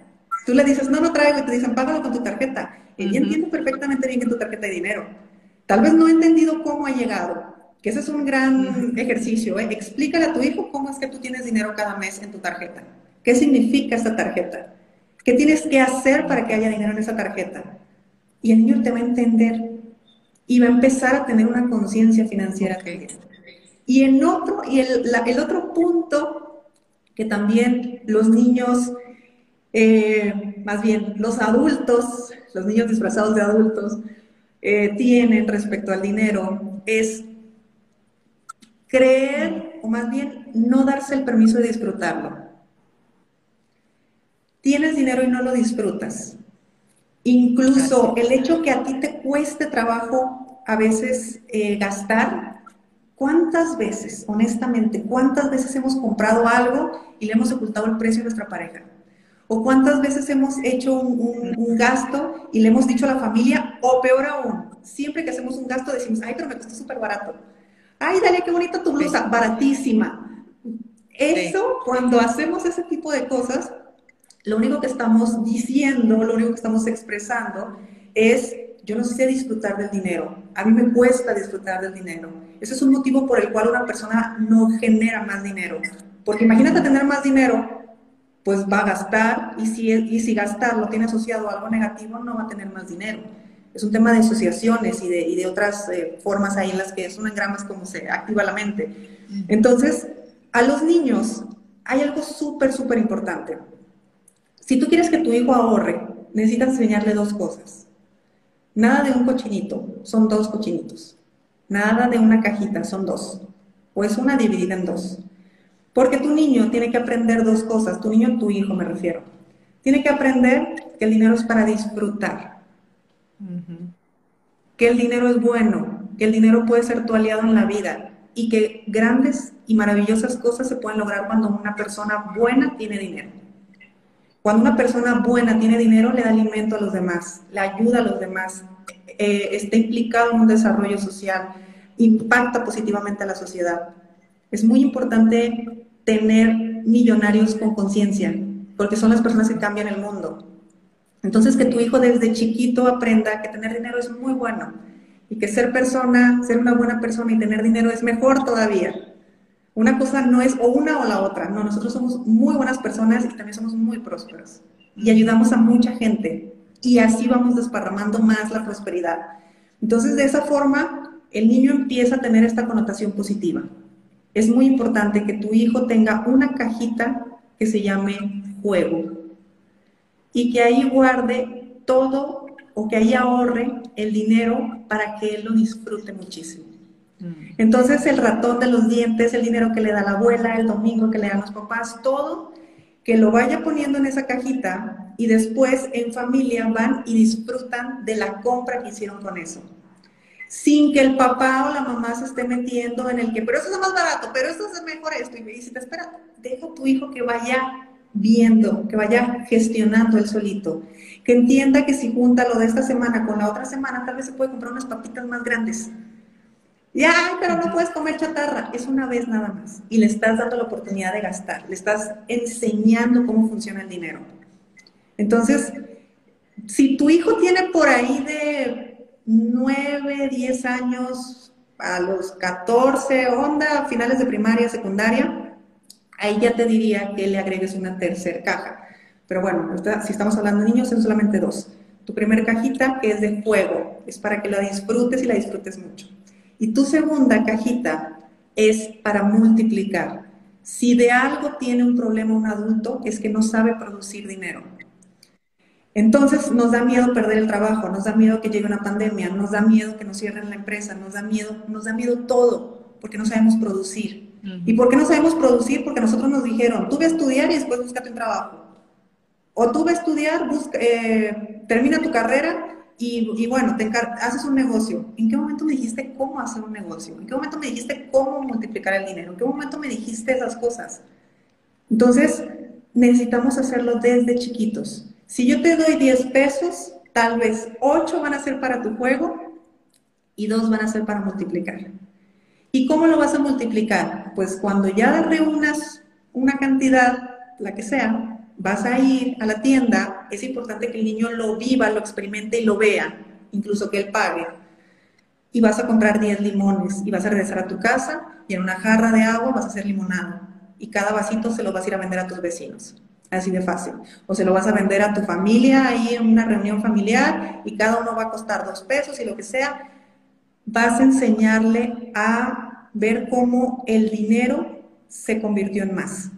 C: Tú le dices, no, no traigo, y te dicen, págalo con tu tarjeta. Él entiende perfectamente bien que tu tarjeta de dinero. Tal vez no ha entendido cómo ha llegado, que ese es un gran ejercicio. ¿eh? Explícale a tu hijo cómo es que tú tienes dinero cada mes en tu tarjeta. ¿Qué significa esta tarjeta? ¿Qué tienes que hacer para que haya dinero en esa tarjeta? Y el niño te va a entender y va a empezar a tener una conciencia financiera. Y, en otro, y el, el, otro punto que también los niños, eh, más bien los adultos, los niños disfrazados de adultos, eh, tienen respecto al dinero es creer, o más bien no darse el permiso de disfrutarlo tienes dinero y no lo disfrutas. Incluso el hecho que a ti te cueste trabajo a veces eh, gastar, ¿cuántas veces, honestamente, cuántas veces hemos comprado algo y le hemos ocultado el precio a nuestra pareja? ¿O cuántas veces hemos hecho un, gasto y le hemos dicho a la familia, o peor aún, siempre que hacemos un gasto decimos, ay, pero me costó súper barato. Ay, dale, qué bonita tu blusa, baratísima. Eso, cuando hacemos ese tipo de cosas, lo único que estamos diciendo, lo único que estamos expresando es, yo no sé disfrutar del dinero, a mí me cuesta disfrutar del dinero. Ese es un motivo por el cual una persona no genera más dinero. Porque imagínate tener más dinero, pues va a gastar y si, y si gastar lo tiene asociado a algo negativo, no va a tener más dinero. Es un tema de asociaciones y de, y de otras eh, formas ahí en las que son engramas como se activa la mente. Entonces, a los niños hay algo súper, súper importante. Si tú quieres que tu hijo ahorre, necesitas enseñarle dos cosas. Nada de un cochinito, son dos cochinitos. Nada de una cajita, son dos. O es una dividida en dos. Porque tu niño tiene que aprender dos cosas, tu niño, tu hijo me refiero. Tiene que aprender que el dinero es para disfrutar. Que el dinero es bueno, que el dinero puede ser tu aliado en la vida y que grandes y maravillosas cosas se pueden lograr cuando una persona buena tiene dinero. Cuando una persona buena tiene dinero, le da alimento a los demás, le ayuda a los demás, eh, está implicado en un desarrollo social, impacta positivamente a la sociedad. Es muy importante tener millonarios con conciencia, porque son las personas que cambian el mundo. Entonces, que tu hijo desde chiquito aprenda que tener dinero es muy bueno y que ser persona, ser una buena persona y tener dinero es mejor todavía. Una cosa no es o una o la otra, no, nosotros somos muy buenas personas y también somos muy prósperos y ayudamos a mucha gente y así vamos desparramando más la prosperidad. Entonces, de esa forma, el niño empieza a tener esta connotación positiva. Es muy importante que tu hijo tenga una cajita que se llame juego y que ahí guarde todo o que ahí ahorre el dinero para que él lo disfrute muchísimo. Mm. Entonces el ratón de los dientes, el dinero que le da la abuela, el domingo que le dan los papás, todo, que lo vaya poniendo en esa cajita y después en familia van y disfrutan de la compra que hicieron con eso. Sin que el papá o la mamá se esté metiendo en el que, pero eso es más barato, pero eso es mejor esto. Y me dice, espera, deja a tu hijo que vaya viendo, que vaya gestionando él solito, que entienda que si junta lo de esta semana con la otra semana, tal vez se puede comprar unas papitas más grandes. Ya, pero no puedes comer chatarra. Es una vez nada más. Y le estás dando la oportunidad de gastar. Le estás enseñando cómo funciona el dinero. Entonces, si tu hijo tiene por ahí de 9, 10 años, a los 14, onda, finales de primaria, secundaria, ahí ya te diría que le agregues una tercera caja. Pero bueno, si estamos hablando de niños, son solamente dos. Tu primera cajita, es de juego, es para que la disfrutes y la disfrutes mucho. Y tu segunda cajita es para multiplicar. Si de algo tiene un problema un adulto, es que no sabe producir dinero. Entonces nos da miedo perder el trabajo, nos da miedo que llegue una pandemia, nos da miedo que nos cierren la empresa, nos da miedo, nos da miedo todo, porque no sabemos producir. ¿Y por qué no sabemos producir? Porque nosotros nos dijeron, tú ve a estudiar y después búscate un trabajo. O tú ve a estudiar, eh, termina tu carrera y, bueno, te haces un negocio. ¿En qué momento me dijiste cómo hacer un negocio? ¿En qué momento me dijiste cómo multiplicar el dinero? ¿En qué momento me dijiste esas cosas? Entonces, necesitamos hacerlo desde chiquitos. Si yo te doy 10 pesos, tal vez 8 van a ser para tu juego y 2 van a ser para multiplicar. ¿Y cómo lo vas a multiplicar? Pues cuando ya reúnas una cantidad, la que sea, vas a ir a la tienda, es importante que el niño lo viva, lo experimente y lo vea, incluso que él pague. Y vas a comprar 10 limones y vas a regresar a tu casa y en una jarra de agua vas a hacer limonada. Y cada vasito se lo vas a ir a vender a tus vecinos. Así de fácil. O se lo vas a vender a tu familia ahí en una reunión familiar y cada uno va a costar dos pesos y lo que sea vas a enseñarle a ver cómo el dinero se convirtió en más.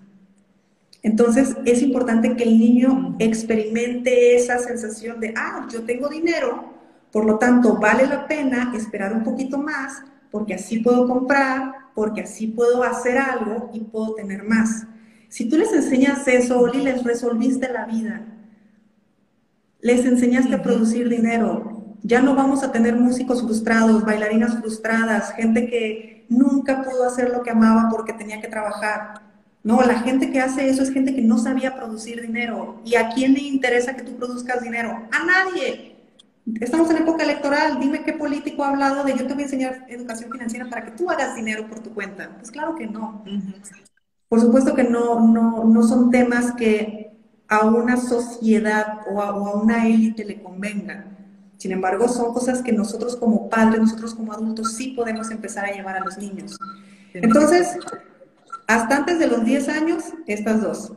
C: Entonces es importante que el niño experimente esa sensación de, ah, yo tengo dinero, por lo tanto vale la pena esperar un poquito más porque así puedo comprar, porque así puedo hacer algo y puedo tener más. Si tú les enseñas eso, Oli, les resolviste la vida. Les enseñaste a producir dinero, ya no vamos a tener músicos frustrados, bailarinas frustradas, gente que nunca pudo hacer lo que amaba porque tenía que trabajar. No, la gente que hace eso es gente que no sabía producir dinero. ¿Y a quién le interesa que tú produzcas dinero? A nadie. Estamos en época electoral. Dime qué político ha hablado de yo te voy a enseñar educación financiera para que tú hagas dinero por tu cuenta. Pues claro que no. Por supuesto que no, no, no son temas que a una sociedad o a, o a una élite le convengan. Sin embargo, son cosas que nosotros como padres, nosotros como adultos sí podemos empezar a llevar a los niños. Entonces, hasta antes de los 10 años, estas dos.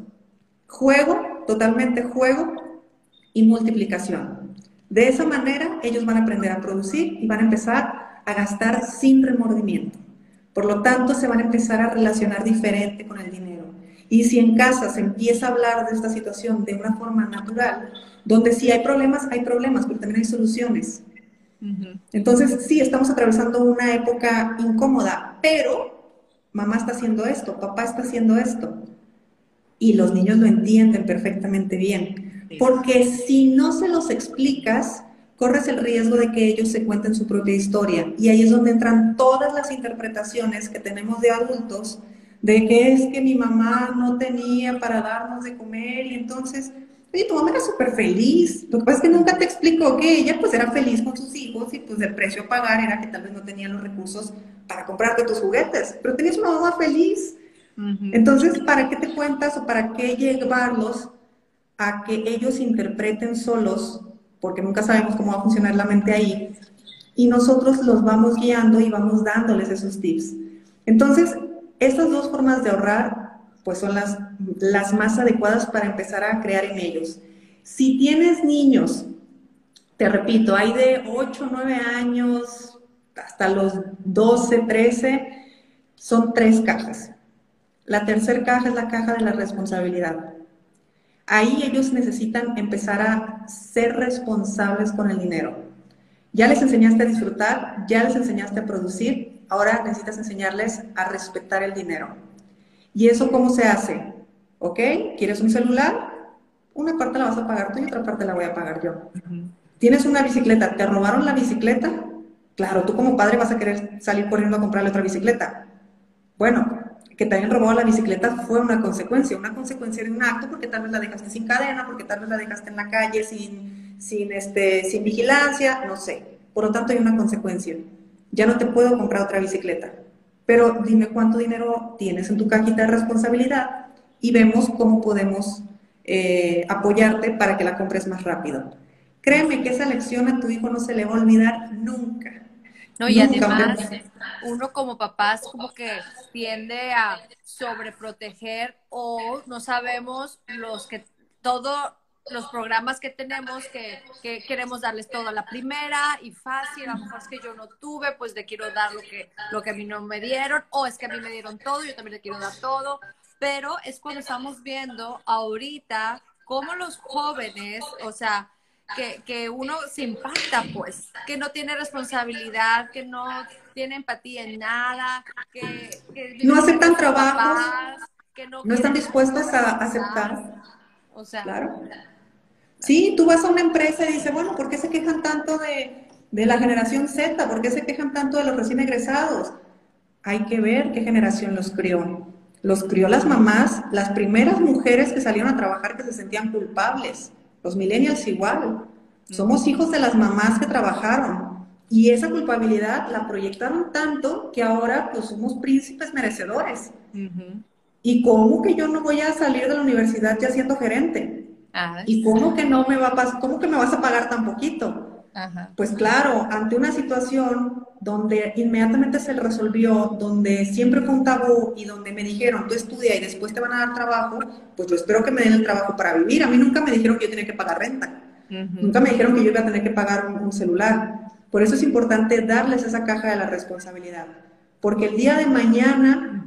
C: Juego, totalmente juego y multiplicación. De esa manera, ellos van a aprender a producir y van a empezar a gastar sin remordimiento. Por lo tanto, se van a empezar a relacionar diferente con el dinero. Y si en casa se empieza a hablar de esta situación de una forma natural, donde si hay problemas, hay problemas, pero también hay soluciones. Entonces, sí, estamos atravesando una época incómoda, pero mamá está haciendo esto, papá está haciendo esto. Y los niños lo entienden perfectamente bien. Porque si no se los explicas, corres el riesgo de que ellos se cuenten su propia historia. Y ahí es donde entran todas las interpretaciones que tenemos de adultos de que es que mi mamá no tenía para darnos de comer y entonces Oye, tu mamá era súper feliz. Lo que pasa es que nunca te explicó que ella pues era feliz con sus hijos y pues el precio a pagar era que tal vez no tenía los recursos para comprarte tus juguetes, pero tenías una mamá feliz. Entonces, ¿para qué te cuentas o para qué llevarlos a que ellos interpreten solos? Porque nunca sabemos cómo va a funcionar la mente ahí. Y nosotros los vamos guiando y vamos dándoles esos tips. Entonces, estas dos formas de ahorrar pues son las, las más adecuadas para empezar a crear en ellos. Si tienes niños, te repito, hay de 8, 9 años hasta los 12, 13, son tres cajas. La tercera caja es la caja de la responsabilidad. ahí ellos necesitan empezar a ser responsables con el dinero. Ya les enseñaste a disfrutar, ya les enseñaste a producir, ahora necesitas enseñarles a respetar el dinero. ¿Y eso cómo se hace? ¿Ok? ¿Quieres un celular? Una parte la vas a pagar tú y otra parte la voy a pagar yo. ¿Tienes una bicicleta? ¿Te robaron la bicicleta? Claro, tú como padre vas a querer salir corriendo a comprarle otra bicicleta. Bueno, que te hayan robado la bicicleta fue una consecuencia, una consecuencia de un acto porque tal vez la dejaste sin cadena, porque tal vez la dejaste en la calle sin, sin, este, sin vigilancia, no sé. Por lo tanto hay una consecuencia. Ya no te puedo comprar otra bicicleta. Pero dime cuánto dinero tienes en tu cajita de responsabilidad y vemos cómo podemos eh, apoyarte para que la compres más rápido. Créeme que esa lección a tu hijo no se le va a olvidar nunca.
B: No, y además, uno como papás como que tiende a sobreproteger o no sabemos los que todos los programas que tenemos que, que, queremos darles todo a la primera y fácil, a lo mejor es que yo no tuve, pues le quiero dar lo que, lo que a mí no me dieron, o es que a mí me dieron todo, yo también le quiero dar todo, pero es cuando estamos viendo ahorita cómo los jóvenes, o sea, que, que uno se impacta, pues, que no tiene responsabilidad, que no tiene empatía en nada, que,
C: no aceptan trabajos, que no, están dispuestos a aceptar.
B: O sea,
C: claro. Sí, tú vas a una empresa y dices, bueno, ¿por qué se quejan tanto de, de la generación Z? ¿Por qué se quejan tanto de los recién egresados? Hay que ver qué generación los crió. Los crió las mamás, las primeras mujeres que salieron a trabajar que se sentían culpables. Los millennials igual. Somos hijos de las mamás que trabajaron. Y esa culpabilidad la proyectaron tanto que ahora pues somos príncipes merecedores. ¿Y cómo que yo no voy a salir de la universidad ya siendo gerente? ¿Y cómo que no me va a cómo que me vas a pagar tan poquito? Pues claro, ante una situación donde inmediatamente se resolvió, donde siempre fue un tabú y donde me dijeron, tú estudia y después te van a dar trabajo, pues yo espero que me den el trabajo para vivir. A mí nunca me dijeron que yo tenía que pagar renta. Nunca me dijeron que yo iba a tener que pagar un, celular. Por eso es importante darles esa caja de la responsabilidad. Porque el día de mañana,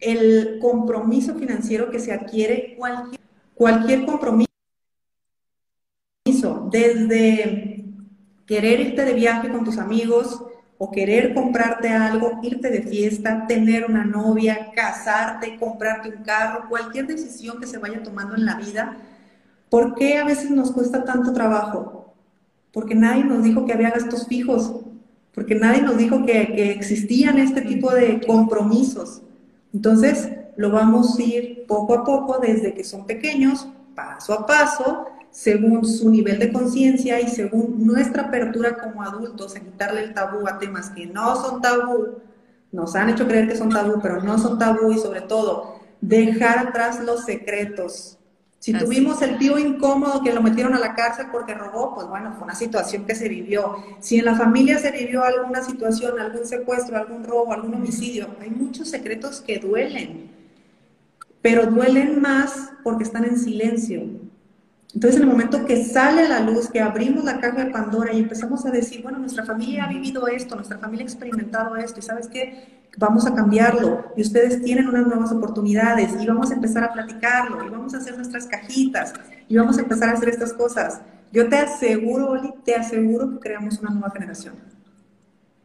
C: el compromiso financiero que se adquiere, cualquier, cualquier compromiso, desde querer irte de viaje con tus amigos o querer comprarte algo, irte de fiesta, tener una novia, casarte, comprarte un carro, cualquier decisión que se vaya tomando en la vida, ¿por qué a veces nos cuesta tanto trabajo? Porque nadie nos dijo que había gastos fijos, porque nadie nos dijo que, que existían este tipo de compromisos. Entonces, lo vamos a ir poco a poco desde que son pequeños, paso a paso, según su nivel de conciencia y según nuestra apertura como adultos en quitarle el tabú a temas que no son tabú, nos han hecho creer que son tabú, pero no son tabú y sobre todo dejar atrás los secretos. Si tuvimos el tío incómodo que lo metieron a la cárcel porque robó, pues bueno, fue una situación que se vivió. Si en la familia se vivió alguna situación, algún secuestro, algún robo, algún homicidio, hay muchos secretos que duelen, pero duelen más porque están en silencio entonces, en el momento que sale a la luz, que abrimos la caja de Pandora y empezamos a decir, bueno, nuestra familia ha vivido esto, nuestra familia ha experimentado esto, y sabes qué, vamos a cambiarlo, y ustedes tienen unas nuevas oportunidades, y vamos a empezar a platicarlo, y vamos a hacer nuestras cajitas, y vamos a empezar a hacer estas cosas. Yo te aseguro, Oli, te aseguro que creamos una nueva generación.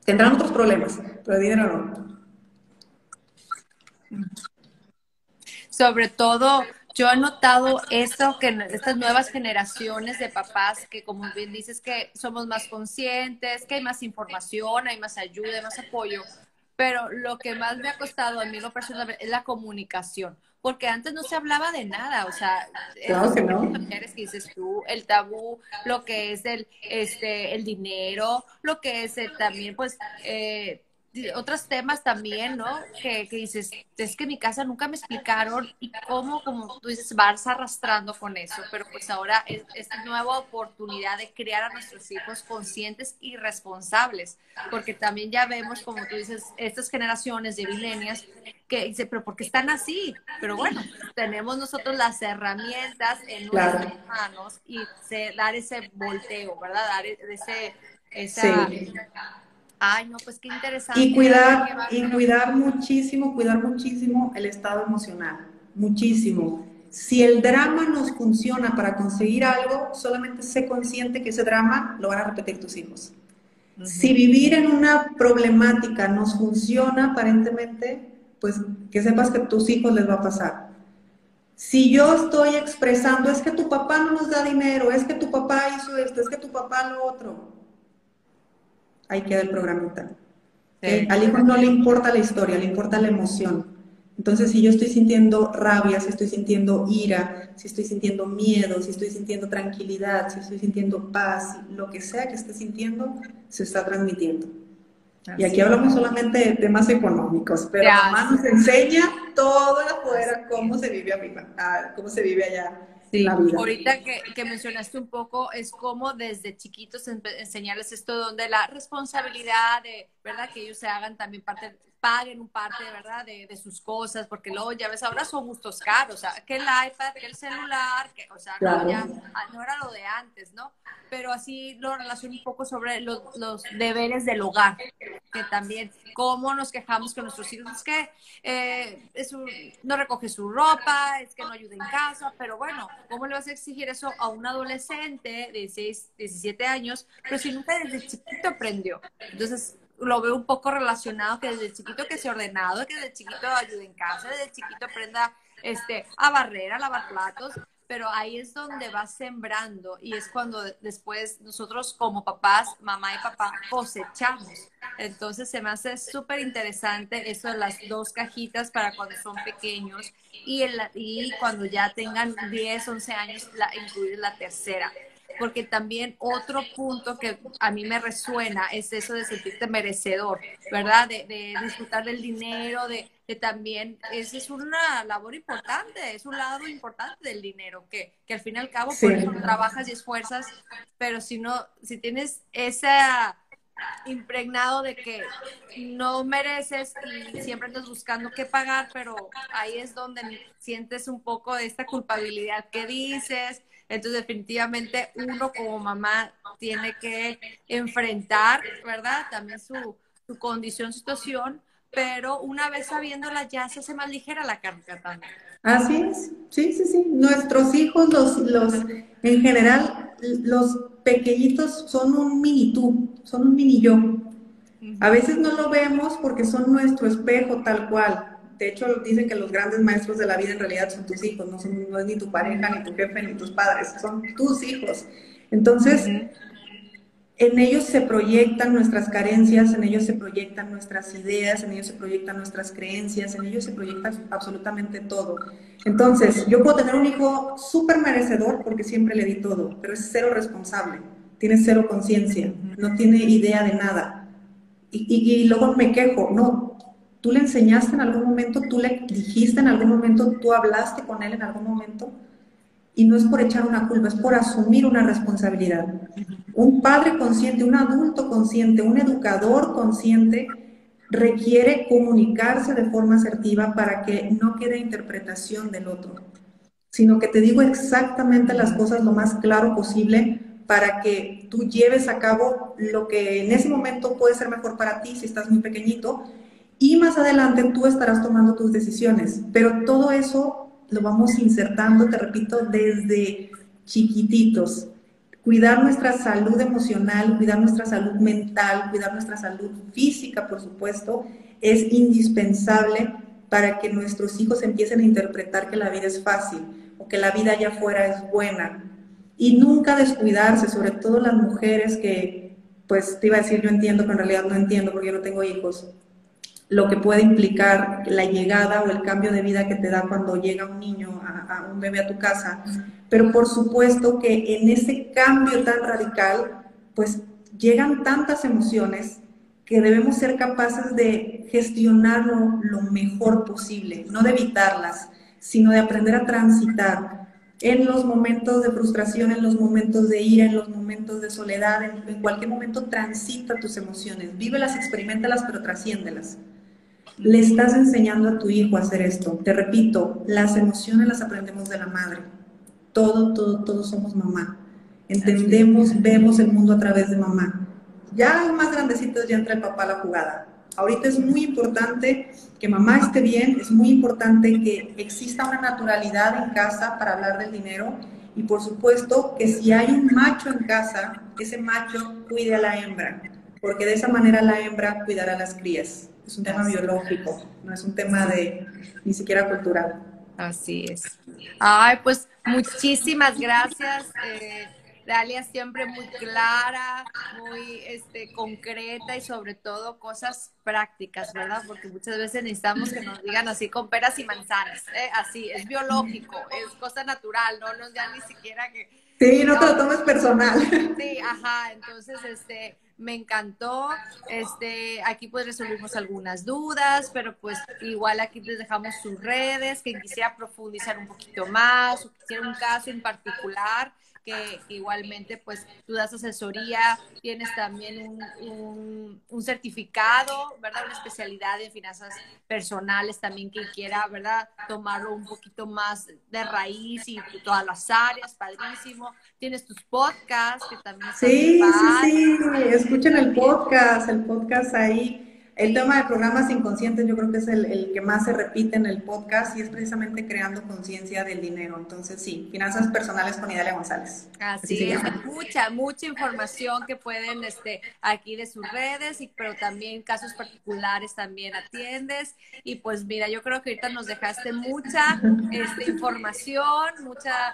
C: Tendrán otros problemas, pero dinero no.
B: Sobre todo yo he notado esto, que estas nuevas generaciones de papás, que como bien dices, que somos más conscientes, que hay más información, hay más ayuda, hay más apoyo, pero lo que más me ha costado a mí lo personal es la comunicación, porque antes no se hablaba de nada, o sea,
C: claro que no.
B: que dices tú, el tabú, lo que es el, este, el dinero, lo que es también, pues, eh, otros temas también, ¿no? Que, que, dices, es que en mi casa nunca me explicaron y cómo, como tú dices, vas arrastrando con eso, pero pues ahora es esta nueva oportunidad de crear a nuestros hijos conscientes y responsables, porque también ya vemos, como tú dices, estas generaciones de milenias que dicen, pero ¿por qué están así? Pero bueno, tenemos nosotros las herramientas en nuestras manos y dar ese volteo, ¿verdad? Dar ese... Esa, Ay, no, pues qué interesante.
C: Y cuidar, y cuidar muchísimo, cuidar muchísimo el estado emocional, muchísimo. Si el drama nos funciona para conseguir algo, solamente sé consciente que ese drama lo van a repetir tus hijos. Si vivir en una problemática nos funciona aparentemente, pues que sepas que a tus hijos les va a pasar. Si yo estoy expresando, es que tu papá no nos da dinero, es que tu papá hizo esto, es que tu papá lo otro, ahí queda el programita. Al hijo no le importa la historia, le importa la emoción. Entonces, si yo estoy sintiendo rabia, si estoy sintiendo ira, si estoy sintiendo miedo, si estoy sintiendo tranquilidad, si estoy sintiendo paz, lo que sea que esté sintiendo, se está transmitiendo. y aquí hablamos solamente de temas económicos, pero mamá nos enseña todo afuera, cómo se vive arriba, cómo se vive allá.
B: Sí, la vida. ahorita que, que, mencionaste un poco, es como desde chiquitos enseñarles esto donde la responsabilidad de, ¿verdad? Que ellos se hagan también parte paguen un parte, ¿verdad?, de, de, sus cosas, porque luego, ya ves, ahora son gustos caros, o sea, que el iPad, que el celular, que, o sea, no, ya, ah, no era lo de antes, ¿no? Pero así lo relaciono un poco sobre los, los deberes del hogar, que también, cómo nos quejamos con nuestros hijos, es que eh, es un, no recoge su ropa, es que no ayuda en casa, pero bueno, ¿cómo le vas a exigir eso a un adolescente de 16, 17 años, pero si nunca desde chiquito aprendió? Entonces, lo veo un poco relacionado que desde chiquito que sea ordenado, que desde chiquito ayude en casa, desde chiquito aprenda este, a barrer, a lavar platos, pero ahí es donde va sembrando y es cuando después nosotros como papás, mamá y papá, cosechamos. Entonces se me hace súper interesante eso de las dos cajitas para cuando son pequeños y, el, y cuando ya tengan 10, 11 años, la, incluir la tercera porque también otro punto que a mí me resuena es eso de sentirte merecedor, ¿verdad? De, disfrutar del dinero, de, también, esa es una labor importante, es un lado importante del dinero, que, que al fin y al cabo por eso trabajas y esfuerzas, pero si no, si tienes ese impregnado de que no mereces y siempre andas buscando qué pagar, pero ahí es donde sientes un poco de esta culpabilidad que dices, entonces, definitivamente uno como mamá tiene que enfrentar, ¿verdad? También su, su condición, situación, pero una vez sabiéndola ya se hace más ligera la carga también.
C: Así es, sí, sí, sí. Nuestros hijos, los, los, en general, los pequeñitos son un mini tú, son un mini yo. A veces no lo vemos porque son nuestro espejo tal cual, de hecho, dicen que los grandes maestros de la vida en realidad son tus hijos, no, son, no es ni tu pareja, ni tu jefe, ni tus padres, son tus hijos. Entonces, en ellos se proyectan nuestras carencias, en ellos se proyectan nuestras ideas, en ellos se proyectan nuestras creencias, en ellos se proyecta absolutamente todo. Entonces, yo puedo tener un hijo súper merecedor porque siempre le di todo, pero es cero responsable, tiene cero conciencia, no tiene idea de nada. Y, y, y, luego me quejo, no, ¿Tú le enseñaste en algún momento? ¿Tú le dijiste en algún momento? ¿Tú hablaste con él en algún momento? Y no es por echar una culpa, es por asumir una responsabilidad. Un padre consciente, un adulto consciente, un educador consciente requiere comunicarse de forma asertiva para que no quede interpretación del otro, sino que te digo exactamente las cosas lo más claro posible para que tú lleves a cabo lo que en ese momento puede ser mejor para ti si estás muy pequeñito y más adelante tú estarás tomando tus decisiones, pero todo eso lo vamos insertando, te repito, desde chiquititos. Cuidar nuestra salud emocional, cuidar nuestra salud mental, cuidar nuestra salud física, por supuesto, es indispensable para que nuestros hijos empiecen a interpretar que la vida es fácil o que la vida allá afuera es buena. Y nunca descuidarse, sobre todo las mujeres que, pues te iba a decir, yo entiendo, pero en realidad no entiendo porque yo no tengo hijos, lo que puede implicar la llegada o el cambio de vida que te da cuando llega un niño, a, un bebé a tu casa. Pero por supuesto que en ese cambio tan radical, pues llegan tantas emociones que debemos ser capaces de gestionarlo lo mejor posible, no de evitarlas, sino de aprender a transitar en los momentos de frustración, en los momentos de ira, en los momentos de soledad, en, en cualquier momento transita tus emociones, vívelas, experimentalas, pero trasciéndelas. Le estás enseñando a tu hijo a hacer esto. Te repito, las emociones las aprendemos de la madre. Todo, todo, todos somos mamá. Entendemos, vemos el mundo a través de mamá. Ya más grandecitos ya entra el papá a la jugada. Ahorita es muy importante que mamá esté bien, es muy importante que exista una naturalidad en casa para hablar del dinero y por supuesto que si hay un macho en casa, ese macho cuide a la hembra, porque de esa manera la hembra cuidará a las crías. Es un tema biológico, no es un tema de ni siquiera cultural.
B: Así es. Ay, pues muchísimas gracias. Eh, Dalia siempre muy clara, muy este, concreta y sobre todo cosas prácticas, ¿verdad? Porque muchas veces necesitamos que nos digan así con peras y manzanas, ¿eh? así, es biológico, es cosa natural, no nos dan ni siquiera que...
C: Sí, no, te lo tomes personal.
B: Sí, ajá, entonces, este, me encantó. Este, aquí pues resolvimos algunas dudas, pero pues igual aquí les dejamos sus redes, quien quisiera profundizar un poquito más o quisiera un caso en particular, que, igualmente pues tú das asesoría, tienes también un, un, certificado, ¿verdad? Una especialidad en finanzas personales también que quiera, ¿verdad? Tomarlo un poquito más de raíz y todas las áreas, padrísimo. Tienes tus podcasts que también...
C: Sí, sí, sí, escuchen el podcast, el podcast ahí el tema de programas inconscientes yo creo que es el, que más se repite en el podcast y es precisamente creando conciencia del dinero. Entonces, sí, finanzas personales con Idalia González.
B: Así, es, mucha, mucha información que pueden este, aquí de sus redes, y, pero también casos particulares también atiendes. Y pues mira, yo creo que ahorita nos dejaste mucha este, información, mucha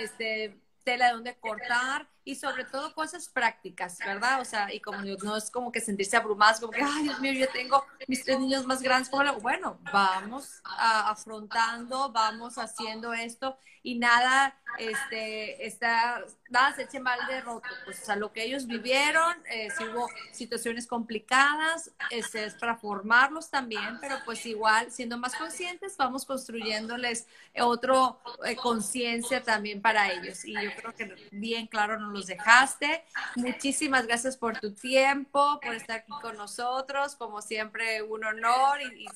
B: este, tela de donde cortar y sobre todo cosas prácticas, ¿verdad? O sea, y como no es como que sentirse abrumadas, como que, ay, Dios mío, yo tengo mis tres niños más grandes, bueno, vamos afrontando, vamos haciendo esto y nada, este, está, nada se eche mal de roto, pues, o sea, lo que ellos vivieron, eh, si hubo situaciones complicadas, este, es para formarlos también, pero pues igual, siendo más conscientes, vamos construyéndoles otro eh, conciencia también para ellos. Y yo creo que bien claro nos los dejaste. Muchísimas gracias por tu tiempo, por estar aquí con nosotros, como siempre, un honor y,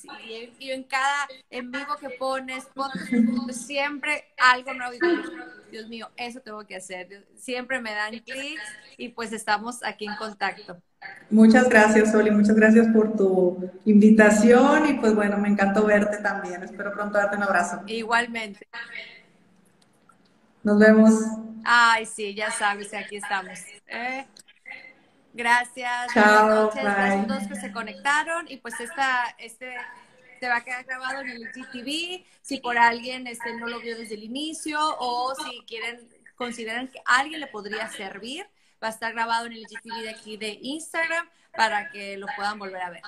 B: y, en cada en vivo que pones, siempre algo nuevo. Dios mío, eso tengo que hacer. Siempre me dan clics y pues estamos aquí en contacto.
C: Muchas gracias, Oli. Muchas gracias por tu invitación y pues bueno, me encantó verte también. Espero pronto darte un abrazo.
B: Igualmente.
C: Nos vemos.
B: Ay, sí, ya sabes, aquí estamos. Eh, gracias.
C: Chao.
B: Buenas a todos que se conectaron y pues esta, este se va a quedar grabado en el GTV. Si por alguien este, no lo vio desde el inicio o si quieren, consideran que alguien le podría servir, va a estar grabado en el GTV de aquí de Instagram para que lo puedan volver a ver.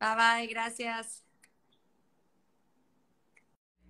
B: Bye bye, gracias.